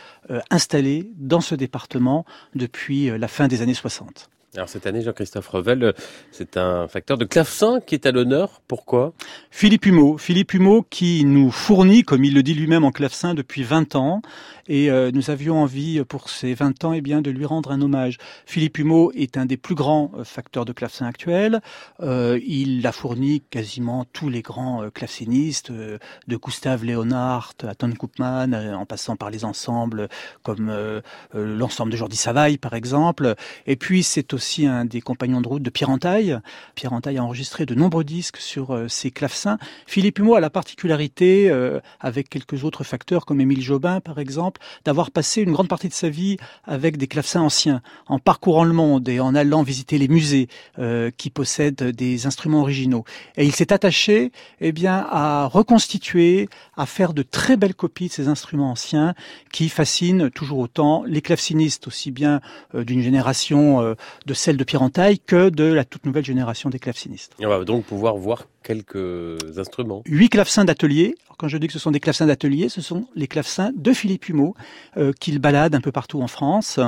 Speaker 7: installés dans ce département depuis la fin des années 60.
Speaker 1: Alors cette année, Jean-Christophe Revel, euh, c'est un facteur de clavecin qui est à l'honneur. Pourquoi?
Speaker 7: Philippe Humeau, Philippe Humeau qui nous fournit, comme il le dit lui-même en clavecin, depuis 20 ans, et euh, nous avions envie pour ces 20 ans, eh bien, de lui rendre un hommage. Philippe Humeau est un des plus grands euh, facteurs de clavecin actuels. Euh, il a fourni quasiment tous les grands euh, clavecinistes, euh, de Gustave Leonhardt à Ton Koopman, euh, en passant par les ensembles comme euh, euh, l'ensemble de Jordi Savaille, par exemple. Et puis c'est un des compagnons de route de Pierre Entaille. Pierre Entaille a enregistré de nombreux disques sur euh, ses clavecins. Philippe Humeau a la particularité, euh, avec quelques autres facteurs comme Émile Jobin par exemple, d'avoir passé une grande partie de sa vie avec des clavecins anciens, en parcourant le monde et en allant visiter les musées euh, qui possèdent des instruments originaux. Et il s'est attaché eh bien, à reconstituer, à faire de très belles copies de ces instruments anciens qui fascinent toujours autant les clavecinistes, aussi bien d'une génération de celle de Pierre Entaille que de la toute nouvelle génération des clavecinistes.
Speaker 1: On va donc pouvoir voir quelques instruments.
Speaker 7: Huit clavecins d'atelier. Quand je dis que ce sont des clavecins d'atelier, ce sont les clavecins de Philippe Humeau euh, qu'il balade un peu partout en France.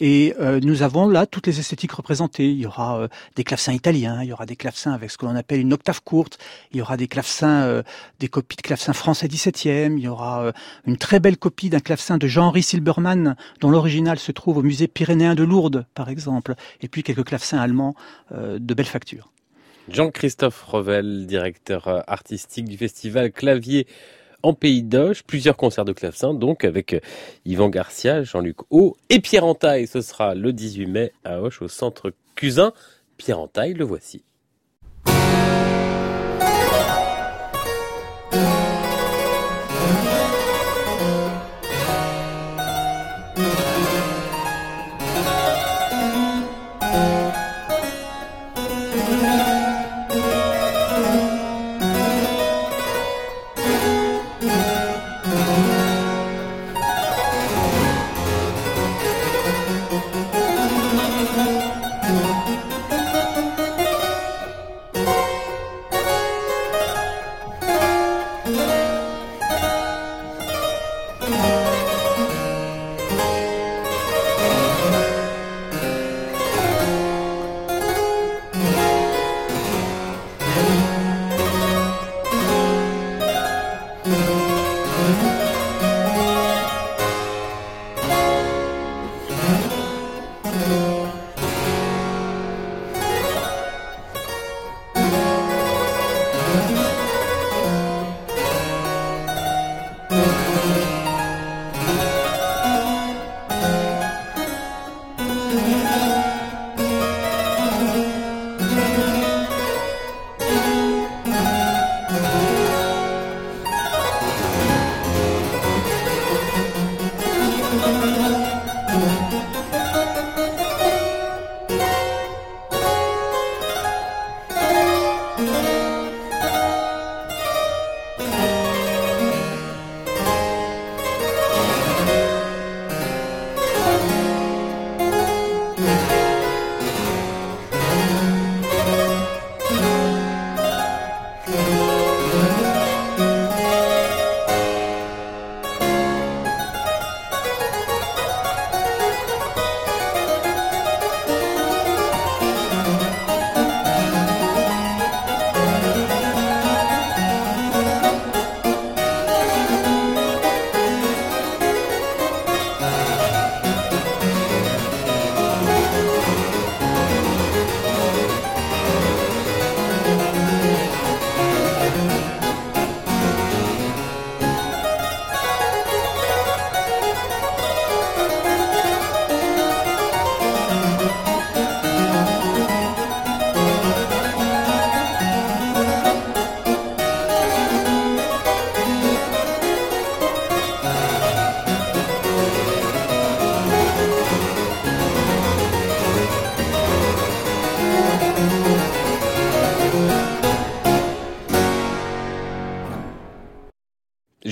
Speaker 7: Et euh, nous avons là toutes les esthétiques représentées. Il y aura euh, des clavecins italiens, il y aura des clavecins avec ce que l'on appelle une octave courte, il y aura des clavecins, euh, des copies de clavecins français 17e, il y aura euh, une très belle copie d'un clavecin de Jean-Henri Silbermann, dont l'original se trouve au musée pyrénéen de Lourdes, par exemple, et puis quelques clavecins allemands euh, de belle facture.
Speaker 1: Jean-Christophe Revel, directeur euh, artistique du festival Clavier en Pays d'Auch. Plusieurs concerts de clavecin, donc avec euh, Yvan Garcia, Jean-Luc Haut et Pierre Entaille. Ce sera le 18 mai à Auch, au centre Cusin. Pierre Entaille, le voici.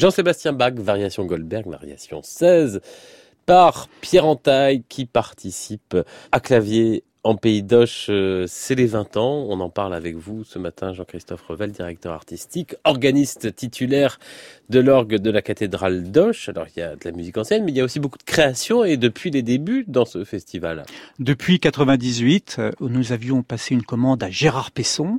Speaker 1: Jean-Sébastien Bach, variation Goldberg, variation 16, par Pierre Entaille qui participe à clavier en Pays d'Oche, euh, c'est les 20 ans. On en parle avec vous ce matin, Jean-Christophe Revel, directeur artistique, organiste titulaire de l'orgue de la cathédrale d'Oche. Alors, il y a de la musique ancienne, mais il y a aussi beaucoup de créations et depuis les débuts dans ce festival.
Speaker 7: Depuis 98, euh, nous avions passé une commande à Gérard Pesson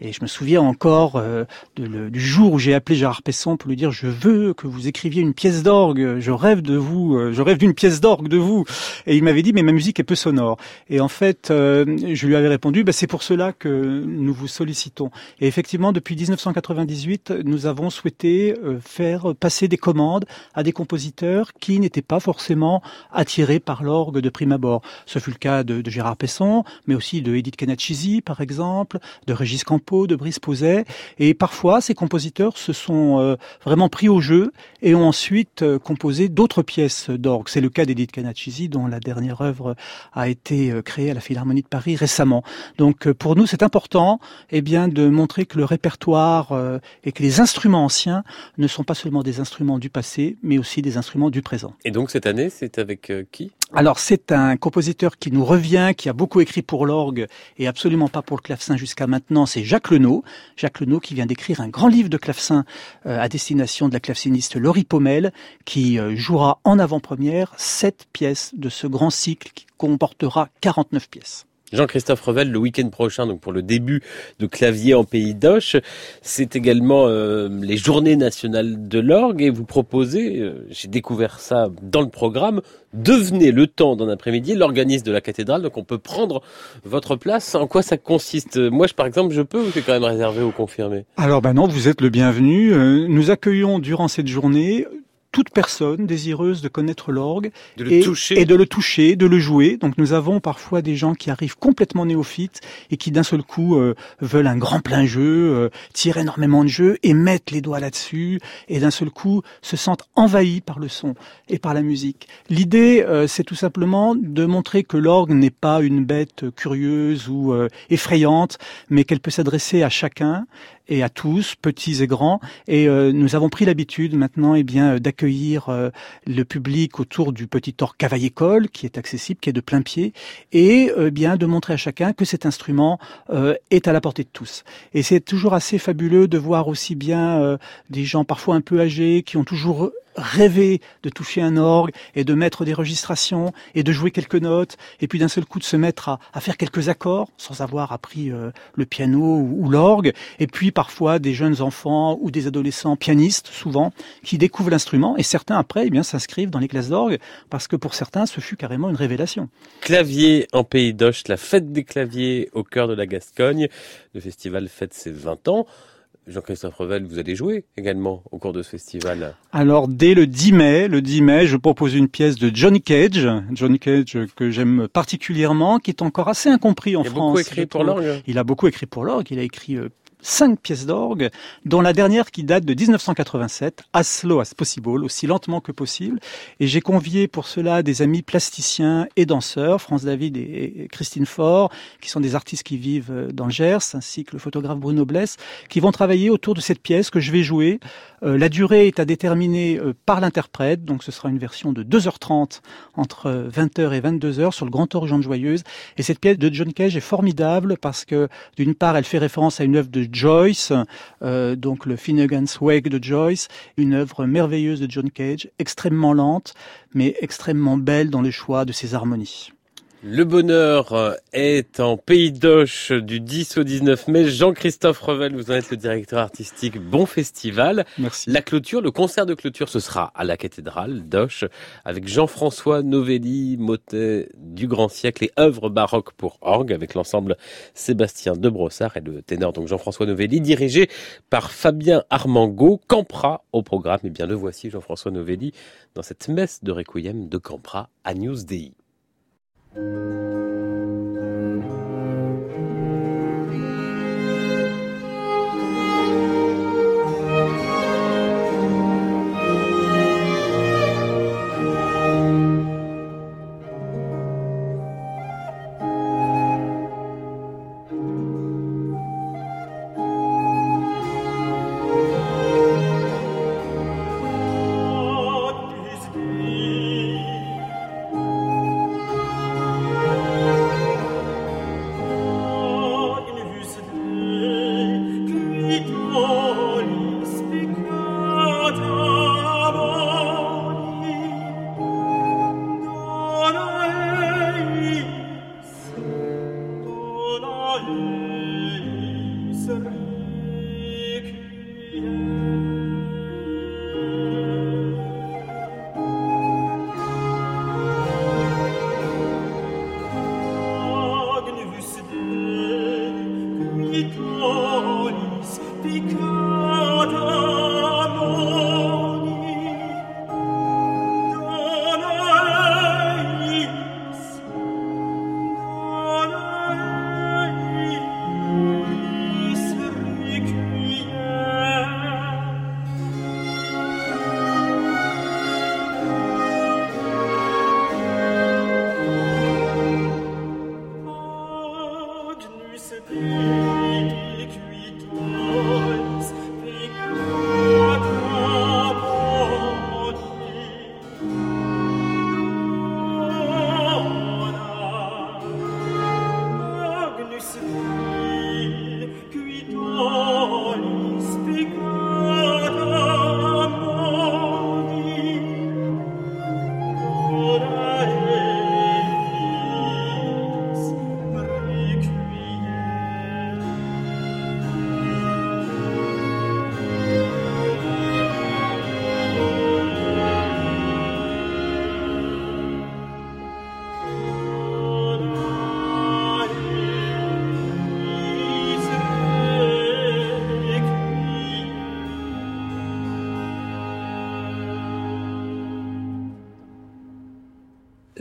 Speaker 7: et je me souviens encore euh, du jour où j'ai appelé Gérard Pesson pour lui dire je veux que vous écriviez une pièce d'orgue, je rêve de vous, je rêve d'une pièce d'orgue de vous. Et il m'avait dit mais ma musique est peu sonore. Et en fait, euh, je lui avais répondu, bah, c'est pour cela que nous vous sollicitons. Et effectivement, depuis 1998, nous avons souhaité euh, faire passer des commandes à des compositeurs qui n'étaient pas forcément attirés par l'orgue de prime abord. Ce fut le cas de, de Gérard Pesson, mais aussi de Edith Kenachisi, par exemple, de Régis Campo, de Brice Pauset. Et parfois, ces compositeurs se sont euh, vraiment pris au jeu et ont ensuite composé d'autres pièces d'orgue. C'est le cas d'Edith Kenachisi, dont la dernière œuvre a été créée à la Philharmonie de Paris récemment. Donc euh, pour nous, c'est important eh bien, de montrer que le répertoire euh, et que les instruments anciens ne sont pas seulement des instruments du passé, mais aussi des instruments du présent.
Speaker 1: Et donc cette année, c'est avec euh, qui?
Speaker 7: Alors c'est un compositeur qui nous revient, qui a beaucoup écrit pour l'orgue et absolument pas pour le clavecin jusqu'à maintenant, c'est Jacques Lenot. Jacques Lenot qui vient d'écrire un grand livre de clavecin à destination de la claveciniste Laurie Pommel, qui jouera en avant-première sept pièces de ce grand cycle qui comportera 49 pièces.
Speaker 1: Jean-Christophe Revel, le week-end prochain, donc pour le début de clavier en Pays d'Oche, c'est également euh, les Journées nationales de l'orgue. Et vous proposez, euh, j'ai découvert ça dans le programme, devenez le temps d'un après-midi l'organiste de la cathédrale, donc on peut prendre votre place. En quoi ça consiste? Moi, je, par exemple, je peux ou c'est quand même réservé ou confirmé?
Speaker 7: Alors ben non, vous êtes le bienvenu. Euh, nous accueillons durant cette journée toute personne désireuse de connaître l'orgue et, et, de le toucher, de le jouer. Donc nous avons parfois des gens qui arrivent complètement néophytes et qui d'un seul coup euh, veulent un grand plein jeu, euh, tirent énormément de jeux et mettent les doigts là-dessus et d'un seul coup se sentent envahis par le son et par la musique. L'idée, euh, c'est tout simplement de montrer que l'orgue n'est pas une bête curieuse ou effrayante, mais qu'elle peut s'adresser à chacun et à tous, petits et grands. Et euh, nous avons pris l'habitude maintenant eh bien euh, d'accueillir euh, le public autour du petit orgue cavaille-école qui est accessible, qui est de plein pied, et bien de montrer à chacun que cet instrument est à la portée de tous. Et c'est toujours assez fabuleux de voir aussi bien des gens parfois un peu âgés qui ont toujours rêver de toucher un orgue et de mettre des registrations et de jouer quelques notes et puis d'un seul coup de se mettre à, faire quelques accords sans avoir appris euh, le piano ou, ou l'orgue et puis parfois des jeunes enfants ou des adolescents pianistes souvent qui découvrent l'instrument et certains après eh bien s'inscrivent dans les classes d'orgue parce que pour certains ce fut carrément une révélation.
Speaker 1: Clavier en pays d'Oche, la fête des claviers au cœur de la Gascogne. Le festival fête ses 20 ans. Jean-Christophe Revel, vous allez jouer également au cours de ce festival.
Speaker 7: Alors dès le 10 mai, le 10 mai, je propose une pièce de Johnny Cage, Johnny Cage que j'aime particulièrement, qui est encore assez incompris en
Speaker 1: il a
Speaker 7: France.
Speaker 1: Beaucoup écrit pour l'orgue.
Speaker 7: Il a beaucoup écrit pour l'orgue. Il a écrit euh, cinq pièces d'orgue, dont la dernière qui date de 1987, As Slow as Possible, aussi lentement que possible. Et j'ai convié pour cela des amis plasticiens et danseurs, France David et Christine Faure, qui sont des artistes qui vivent euh, dans le Gers, ainsi que le photographe Bruno Bless, qui vont travailler autour de cette pièce que je vais jouer. Euh, la durée est à déterminer euh, par l'interprète, donc ce sera une version de 2h30 entre 20h et 22h sur le Grand Orge de Joyeuse. Et cette pièce de John Cage est formidable parce que d'une part, elle fait référence à une œuvre de Joyce, euh, donc le Finnegan's Wake de Joyce, une œuvre merveilleuse de John Cage, extrêmement lente, mais extrêmement belle dans le choix de ses harmonies.
Speaker 1: Le bonheur est en Pays d'Oche du 10 au 19 mai. Jean-Christophe Revel, vous en êtes le directeur artistique. Bon festival.
Speaker 7: Merci.
Speaker 1: La clôture, le concert de clôture, ce sera à la cathédrale d'Oche avec Jean-François Novelli, motet du grand siècle et œuvres baroques pour orgue avec l'ensemble Sébastien de Brossard et le ténor donc Jean-François Novelli dirigé par Fabien Armango. Campra au programme. Et bien le voici Jean-François Novelli dans cette messe de requiem de Campra à News Dei.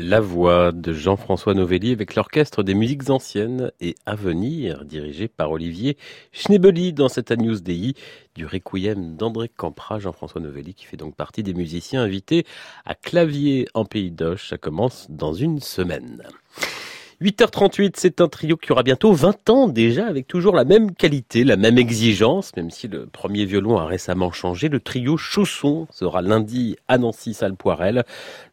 Speaker 1: La voix de Jean-François Novelli avec l'orchestre des musiques anciennes et à venir, dirigé par Olivier Schnebeli dans cette Agnus Dei du Requiem d'André Campra, Jean-François Novelli qui fait donc partie des musiciens invités à clavier en Pays d'Oche. Ça commence dans une semaine. 8h38, c'est un trio qui aura bientôt 20 ans déjà, avec toujours la même qualité, la même exigence, même si le premier violon a récemment changé. Le trio Chausson sera lundi à Nancy, salle Poirel.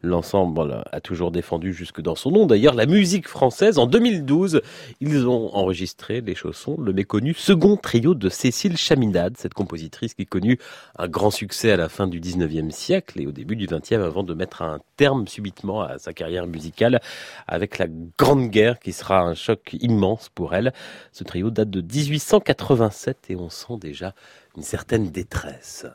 Speaker 1: L'ensemble a toujours défendu jusque dans son nom. D'ailleurs, la musique française, en 2012, ils ont enregistré, les Chaussons, le méconnu second trio de Cécile Chaminade, cette compositrice qui connut un grand succès à la fin du 19e siècle et au début du 20e avant de mettre un terme subitement à sa carrière musicale avec la grande qui sera un choc immense pour elle. Ce trio date de 1887 et on sent déjà une certaine détresse.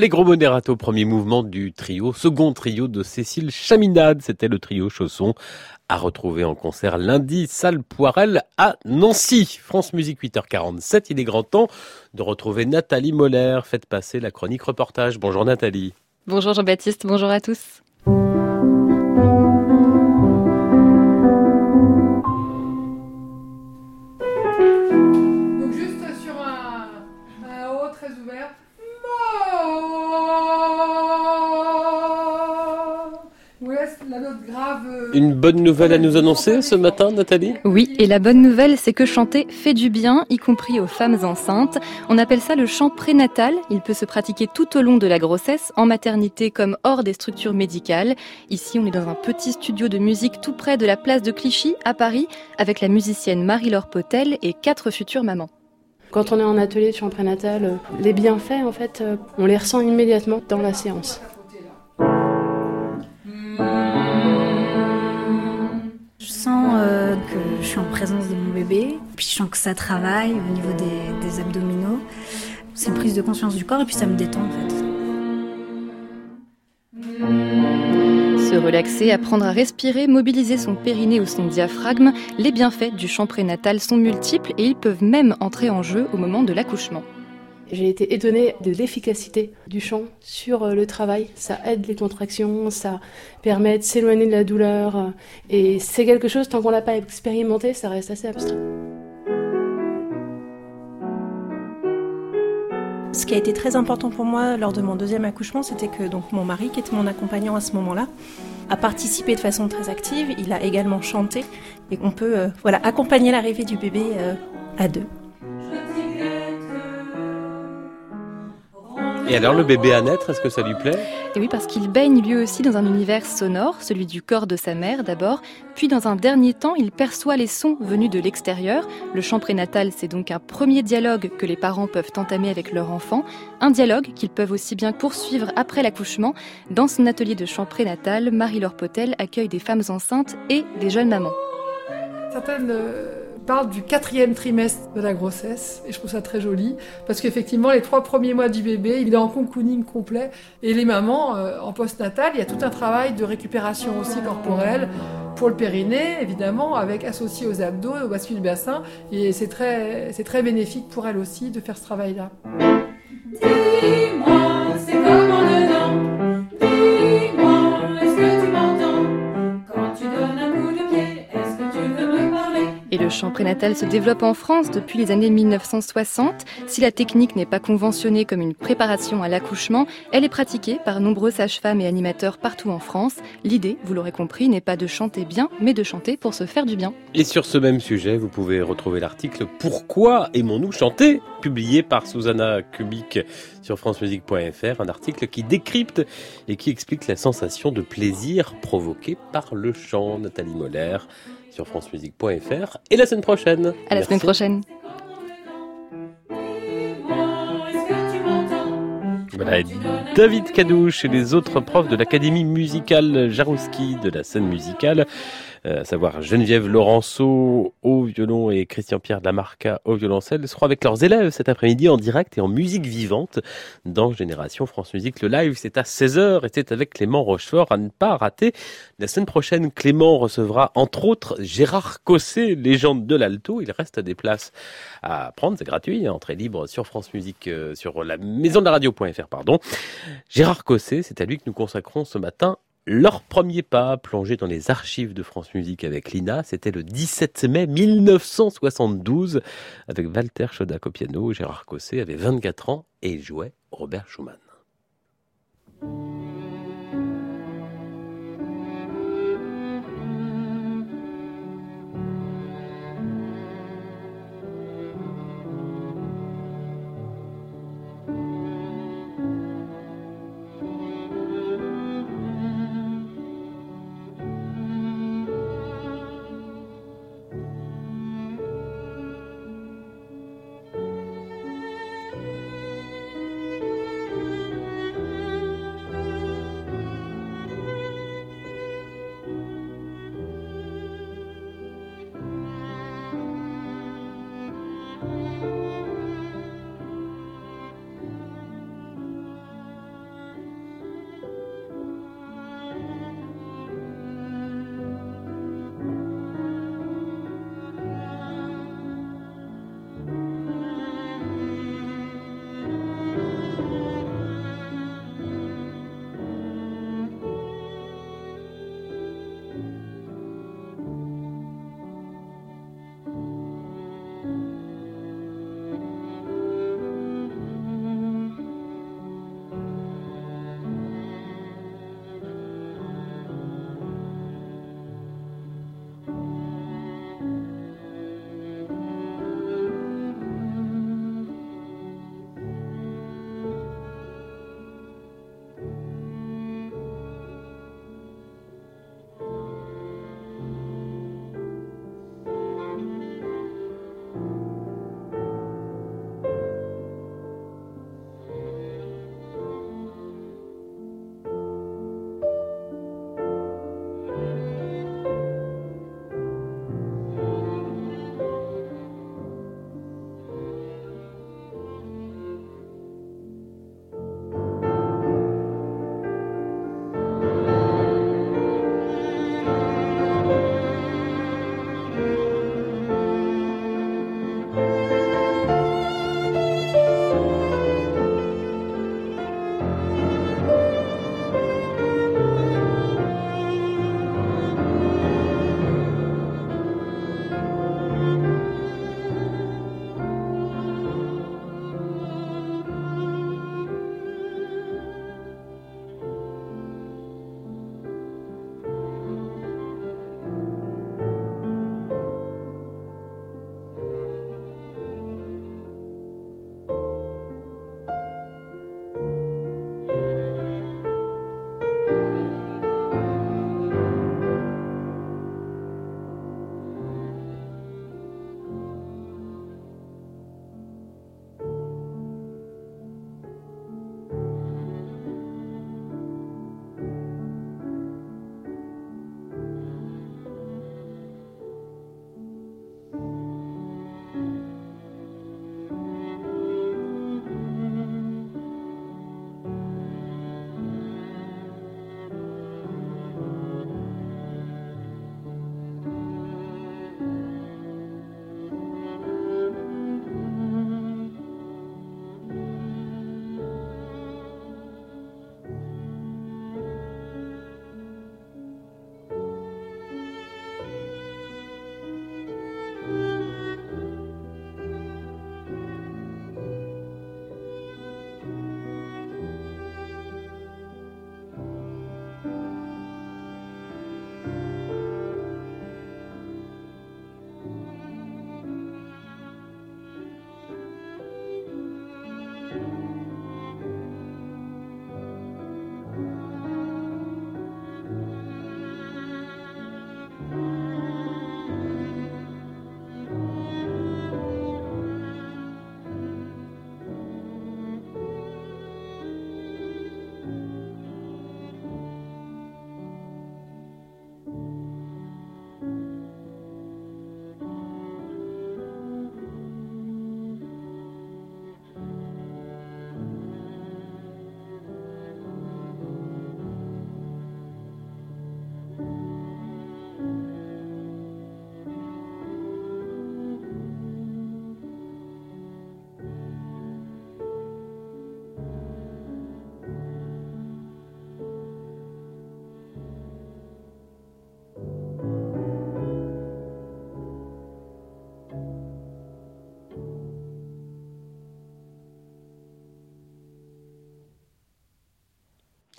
Speaker 1: Allegro moderato, premier mouvement du trio, second trio de Cécile Chaminade. C'était le trio Chausson à retrouver en concert lundi, salle Poirel à Nancy. France Musique 8h47, il est grand temps de retrouver Nathalie Moller. Faites passer la chronique reportage. Bonjour Nathalie.
Speaker 8: Bonjour Jean-Baptiste, bonjour à tous.
Speaker 1: Bonne nouvelle à nous annoncer ce matin, Nathalie?
Speaker 8: Oui, et la bonne nouvelle, c'est que chanter fait du bien, y compris aux femmes enceintes. On appelle ça le chant prénatal. Il peut se pratiquer tout au long de la grossesse, en maternité comme hors des structures médicales. Ici, on est dans un petit studio de musique tout près de la place de Clichy, à Paris, avec la musicienne Marie-Laure Potel et quatre futures mamans.
Speaker 9: Quand on est en atelier de chant prénatal, les bienfaits, en fait, on les ressent immédiatement dans la séance.
Speaker 10: Euh, que je suis en présence de mon bébé, puis je sens que ça travaille au niveau des, des abdominaux. C'est une prise de conscience du corps et puis ça me détend en fait.
Speaker 8: Se relaxer, apprendre à respirer, mobiliser son périnée ou son diaphragme, les bienfaits du chant prénatal sont multiples et ils peuvent même entrer en jeu au moment de l'accouchement.
Speaker 9: J'ai été étonnée de l'efficacité du chant sur euh, le travail. Ça aide les contractions, ça permet de s'éloigner de la douleur. Euh, et c'est quelque chose, tant qu'on l'a pas expérimenté, ça reste assez abstrait.
Speaker 11: Ce qui a été très important pour moi lors de mon deuxième accouchement, c'était que donc mon mari, qui était mon accompagnant à ce moment-là, a participé de façon très active. Il a également chanté et on peut euh, voilà accompagner l'arrivée du bébé à deux.
Speaker 1: Et alors le bébé à naître, est-ce que ça lui plaît?
Speaker 8: Et oui, parce qu'il baigne lui aussi dans un univers sonore, celui du corps de sa mère d'abord, puis dans un dernier temps, il perçoit les sons venus de l'extérieur. Le chant prénatal, c'est donc un premier dialogue que les parents peuvent entamer avec leur enfant, un dialogue qu'ils peuvent aussi bien poursuivre après l'accouchement. Dans son atelier de chant prénatal, Marie-Laure Potel accueille des femmes enceintes et des jeunes mamans.
Speaker 12: Certaines euh, parle du quatrième trimestre de la grossesse et je trouve ça très joli parce qu'effectivement les trois premiers mois du bébé il est en cocooning complet et les mamans euh, en postnatal il y a tout un travail de récupération aussi corporelle pour le périnée évidemment avec associé aux abdos et au bascule du bassin et c'est très c'est très bénéfique pour elle aussi de faire ce travail là. Dis-moi, c'est comment
Speaker 8: et le chant prénatal se développe en France depuis les années 1960. Si la technique n'est pas conventionnée comme une préparation à l'accouchement, elle est pratiquée par nombreux sages-femmes et animateurs partout en France. L'idée, vous l'aurez compris, n'est pas de chanter bien, mais de chanter pour se faire du bien.
Speaker 1: Et sur ce même sujet, vous pouvez retrouver l'article Pourquoi aimons-nous chanter publié par Susanna Kubik sur francemusique.fr, un article qui décrypte et qui explique la sensation de plaisir provoquée par le chant. Nathalie Moller sur francemusique.fr et la semaine prochaine.
Speaker 8: À la semaine prochaine.
Speaker 1: Voilà, David Cadouche et les autres profs de l'Académie musicale Jarouski de la scène musicale à savoir Geneviève Laurenceau au violon et Christian-Pierre Lamarca au violoncelle, seront avec leurs élèves cet après-midi en direct et en musique vivante dans Génération France Musique. Le live, c'est à 16h et c'est avec Clément Rochefort à ne pas rater. La semaine prochaine, Clément recevra entre autres Gérard Cossé, légende de l'alto. Il reste des places à prendre, c'est gratuit, hein, entrée libre sur France Musique, euh, sur la maison de la radio.fr, pardon. Gérard Cossé, c'est à lui que nous consacrons ce matin leur premier pas plongé dans les archives de France Musique avec Lina, c'était le 17 mai 1972 avec Walter Chodak au piano. Gérard Cossé avait 24 ans et jouait Robert Schumann.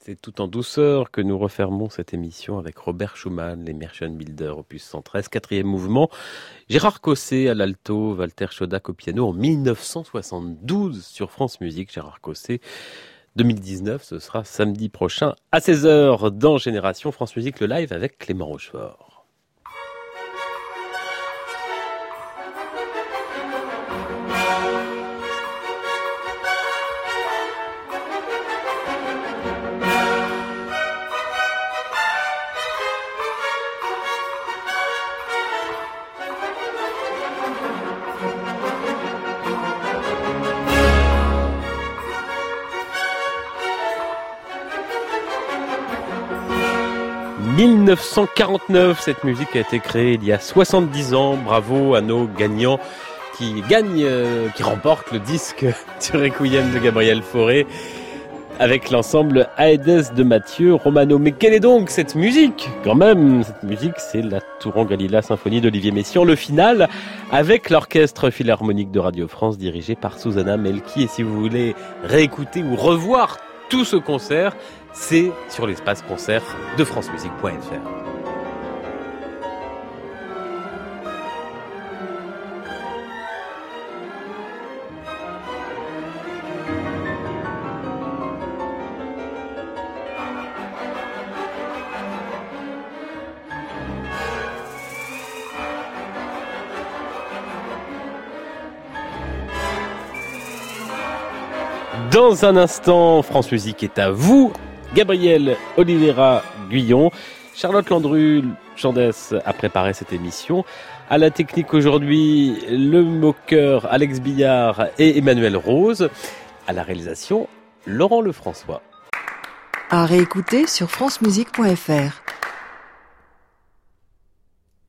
Speaker 1: C'est tout en douceur que nous refermons cette émission avec Robert Schumann, les Merchant Builders, opus 113, quatrième mouvement. Gérard Cosset à l'alto, Walter Chodak au piano en 1972 sur France Musique. Gérard Cosset, 2019, ce sera samedi prochain à 16h dans Génération France Musique, le live avec Clément Rochefort. 1949, cette musique a été créée il y a 70 ans. Bravo à nos gagnants qui gagnent, euh, qui remportent le disque du Requiem de Gabriel Fauré avec l'ensemble Aedes de Mathieu Romano. Mais quelle est donc cette musique? Quand même, cette musique, c'est la Touran Galila Symphonie d'Olivier Messiaen, le final, avec l'Orchestre Philharmonique de Radio France dirigé par Susanna Melki. Et si vous voulez réécouter ou revoir tout ce concert, c'est sur l'espace concert de francemusique.fr. Dans un instant, France Musique est à vous Gabriel Oliveira Guyon. Charlotte Landru, Chandès a préparé cette émission. À la technique aujourd'hui, le moqueur Alex Billard et Emmanuel Rose. À la réalisation, Laurent Lefrançois.
Speaker 2: À réécouter sur francemusique.fr.